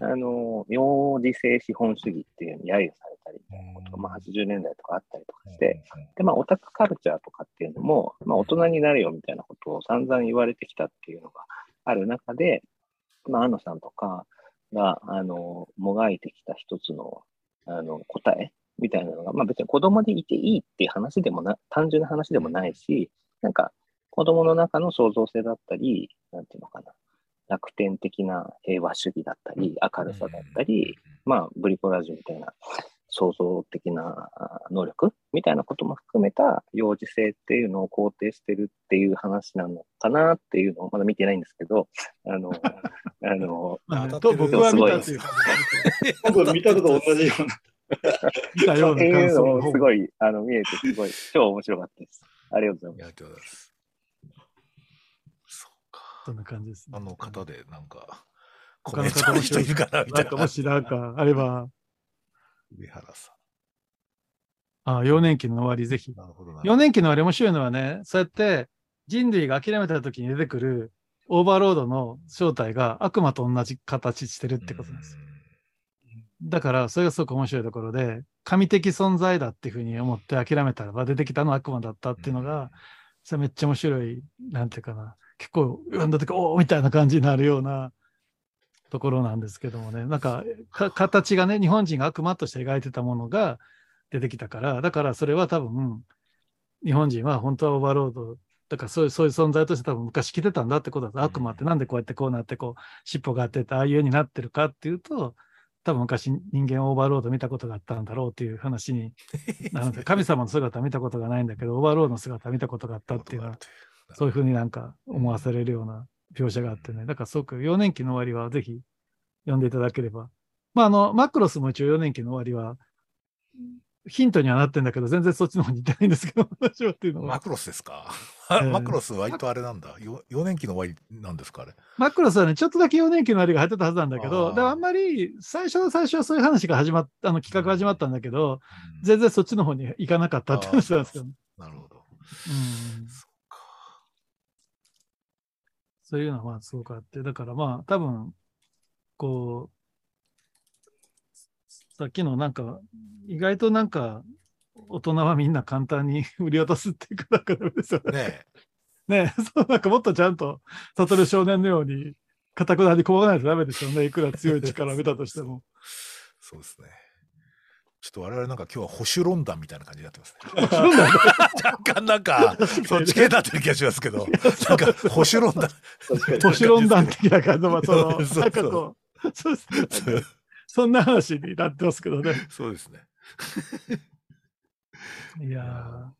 あの、名字性資本主義っていうのに揶揄されたりみたいなことが、まあ80年代とかあったりとかして、で、まあオタクカルチャーとかっていうのも、まあ大人になるよみたいなことを散々言われてきたっていうのがある中で、まあ安野さんとかが、あの、もがいてきた一つの、あの、答えみたいなのが、まあ別に子供でいていいっていう話でもな、単純な話でもないし、なんか子供の中の創造性だったり、なんていうのかな、楽天的な平和主義だったり、明るさだったり、まあブリコラージュみたいな創造的なあ能力みたいなことも含めた幼児性っていうのを肯定してるっていう話なのかなっていうのをまだ見てないんですけど、あの、あの、まあ僕は見たってい 僕 見たこと同じような。じ見たような感想のをすごい、あの、見えてすごい、超面白かったです。ありがとうございます。ありがとうございます。そうか。そんな感じです、ね。あの方でなんか、他の方トの人いるかなみたないんかな。もしなんかあれば、上原さあ幼年期の終わりぜひん。。なるほどな。幼年期の終わり面白いのはね、そうやって人類が諦めた時に出てくるオーバーロードの正体が悪魔と同じ形してるってことなんですよ。だから、それがすごく面白いところで、神的存在だっていうふうに思って諦めたらば出てきたのは悪魔だったっていうのが、それめっちゃ面白い、なんていうかな、結構読んだ時、おおみたいな感じになるようなところなんですけどもね、なんかか形がね、日本人が悪魔として描いてたものが出てきたから、だからそれは多分、日本人は本当はオーバーロード、だからそういうそういう存在として多分昔来てたんだってことだと、悪魔ってなんでこうやってこうなってこう尻尾があっててああいうようになってるかっていうと、多分昔人間オーバーロード見たことがあったんだろうっていう話に なので、神様の姿見たことがないんだけど、オーバーロードの姿見たことがあったっていうのは、そういうふうになんか思わされるような描写があってね、だからすごく幼年期の終わりはぜひ読んでいただければ。まあ、あの、マクロスも一応幼年期の終わりは、ヒントにはなってんだけど、全然そっちの方に行ってないんですけど、私はっていうのは。マクロスですか、ええ マクロス割とあれなんだ。よ幼年期の終わりなんですかあれ？マクロスはね、ちょっとだけ幼年期の終わりが入ってたはずなんだけあど、ーでもあんまり最初の最初はそういう話が始まっあの企画が始まったんだけど、全然そっちの方に行かなかったって話なんですよね。なるほど。うんそうか。そういうのはまあすごくあって、だからまあ多分、こう、さっきのなんか、意外となんか、大人はみんな簡単に 売り渡すっていうか、なんかダメですよね。ね ねそう、なんかもっとちゃんと、悟る少年のように、かたくなにこがないとダメですよね。いくら強い力を見たとしても。え、そうですね。ちょっと我々なんか今日は保守論壇みたいな感じになってますね。若干なんか、そっち系になってる気がしますけど、なんか保守論壇。確かに都市論壇的な感じの、まあ、そなんかこう、そうですね。そんな話になってますけどね。そうですね。いやー、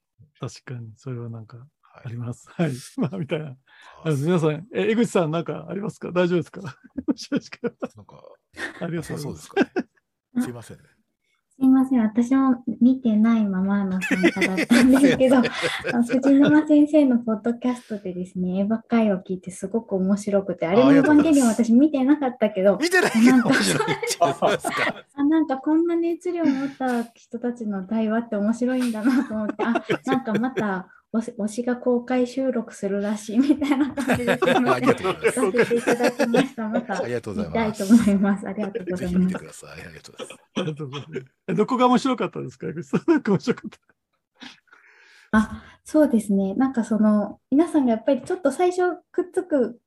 確かに、それはなんかはいあります。はい。まあ、みたいな。あ皆さん、え、江口さん、なんかありますか？大丈夫ですか？なんか、ありがとうございます。そうですかね。すいませんね。すいません、私も見てないままの参加だったんですけど、藤沼先生のポッドキャストでですね、エヴァ会を聞いてすごく面白くて、あれのエヴァンゲリオン私見てなかったけど、見てないけ。あ、なんかこんな熱量を持った人たちの対話って面白いんだなと思って、あ、なんかまた推し推しが公開収録するらしいみたいな感じですさせていただきました。またありがとうございます見たいと思います。ありがとうございます。見てください。ありがとうございます。ありがとうございますえどこが面白かったですか。なんか面白かった。あ、そうですね。なんかその、皆さんがやっぱりちょっと最初くっつく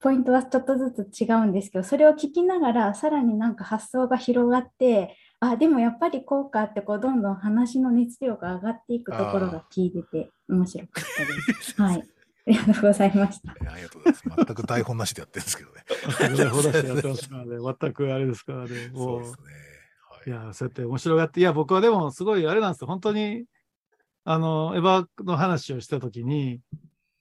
ポイントはちょっとずつ違うんですけど、それを聞きながらさらになんか発想が広がって、あ、でもやっぱりこうかってこうどんどん話の熱量が上がっていくところが聞いてて面白かったです。はい。ありがとうございました。えありがとうございます。全く台本なしでやってるんですけどね。それほどしてやってますからね。全くあれですからね。もうそうですね。いや、そうやって面白がって、いや、僕はでもすごいあれなんですよ。本当に、あの、エヴァの話をしたときに、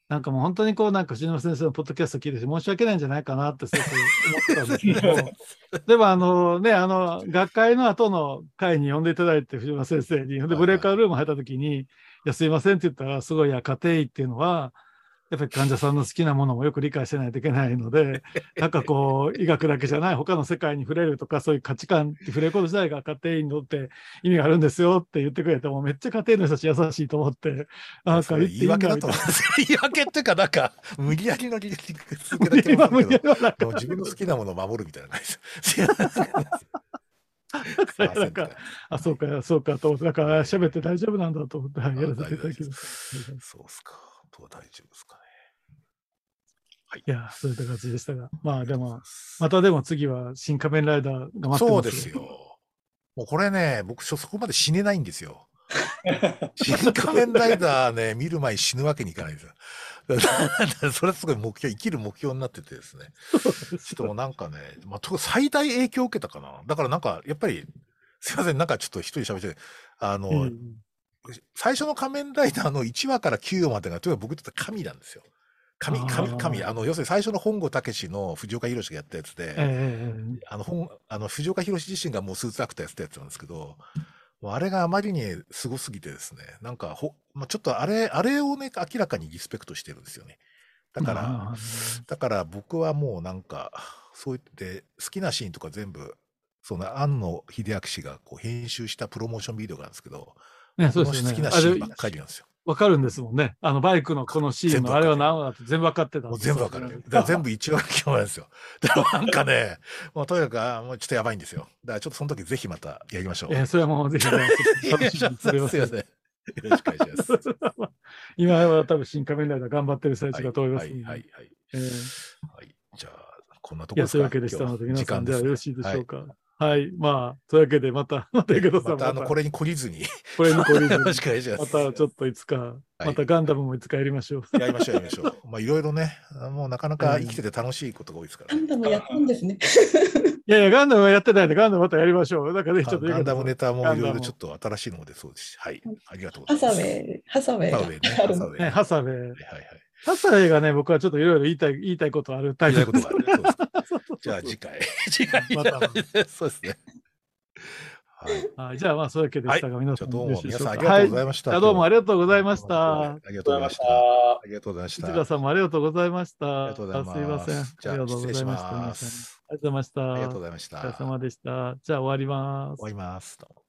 なんかもう本当にこう、なんか藤野先生のポッドキャスト聞いてて申し訳ないんじゃないかなってすごく思ってたんですけど、でもあのね、あの、学会の後の会に呼んでいただいて、藤野先生に、で、ブレイクアウトルーム入ったときに、いや、すいませんって言ったら、すごい、いや、家庭医っていうのは、やっぱり患者さんの好きなものもよく理解してないといけないので、なんかこう、医学だけじゃない他の世界に触れるとか、そういう価値観に触れること自体が家庭にとって意味があるんですよって言ってくれても、めっちゃ家庭の人たち優しいと思って、なんかそれ言い訳だと思う。言い訳っていうか、なんか、無理やりの理由続けた気今もするけど、でも自分の好きなものを守るみたいな感じです。なんかあ、そうか、そうかと思って、だから喋って大丈夫なんだと思って、はいやらせていただきます。そうっすか。どう大丈夫ですかね。いや、そういった感じでしたが、まあでも、またでも次は新仮面ライダーが待ってます。そうですよ。。もうこれね、僕、そこまで死ねないんですよ。新仮面ライダーね、見る前に死ぬわけにいかないんですよ。それすごい目標、生きる目標になっててですね。ちょっともうなんかね、まあ、最大影響を受けたかな。だからなんか、やっぱり、すいません、なんかちょっと一人喋って、あの、うん最初の仮面ライダーの1話から9話までが、とにかく僕にとって神なんですよ。神、神、神。あの、要するに最初の本郷武の藤岡弘がやったやつで、ええあの、本、あの、藤岡弘自身がもうスーツアクターやってたやつなんですけど、あれがあまりにすごすぎてですね、なんか、ほ、まあ、ちょっとあれ、あれをね、明らかにリスペクトしてるんですよね。だから、まあだから僕はもうなんか、そう言って、好きなシーンとか全部、その、庵野秀明氏がこう編集したプロモーションビデオがあるんですけど、ね、そうですよね。好きなシーンばっかりなんですよ。わかるんですもんね。あの、バイクのこのシーンのあれは何話だって全部わかってた全部わかる。だから 全部一話今日なんですよ。だからなんかね、もうとにかく、あもうちょっとやばいんですよ。だからちょっとその時ぜひまたやりましょう。えーそれはもうぜひ、ね、楽しみにすいましております。せん。よろしくお願いします。今は多分新仮面ライダー頑張ってる最中だと思いますはい。はい、はい。えーはい。じゃあ、こんなといや、こですかそういうわけでしたので、皆さんではよろしいでしょうはいか。はい。まあ、というわけで、また、また、池田さん、また、あの、これに懲りずに、よこれにこれろしくお願いしま。ますたちょっといつか、いまたガンダムもいつかやりましょう。やりましょう、やりましょう。まあ、いろいろね、もうなかなか生きてて楽しいことが多いですからね。ガンダムやったんですね。いやいや、ガンダムはやってないんで、ガンダムまたやりましょう。だからね、ちょっとガンダムネタもいろいろちょっと新しいのも出そうですし、はい。ありがとうござハサウいます。ェイ、ハサウェイがハサウェイハサウェイ。ね、ハサウェイ。はいはいはい。ハサウェイがね、僕はちょっといろいろ言いたい、言いたいことあるタイ言いプたいことがある。そうですかじゃあ次回。次回。またそうですね。はい。はい、じゃあ、まあ、そういうわけでしたが、皆さんどうも皆さんありがとうございました。はい、どうもありがとうございました。ありがとうございました。ありがとうございました。内田さんもありがとうございました。ありがとうございますあすいません。あありがとうございました。ありがとうございました。ありがとうございました。お疲れ様でした。じゃあ終わります終わ。ります。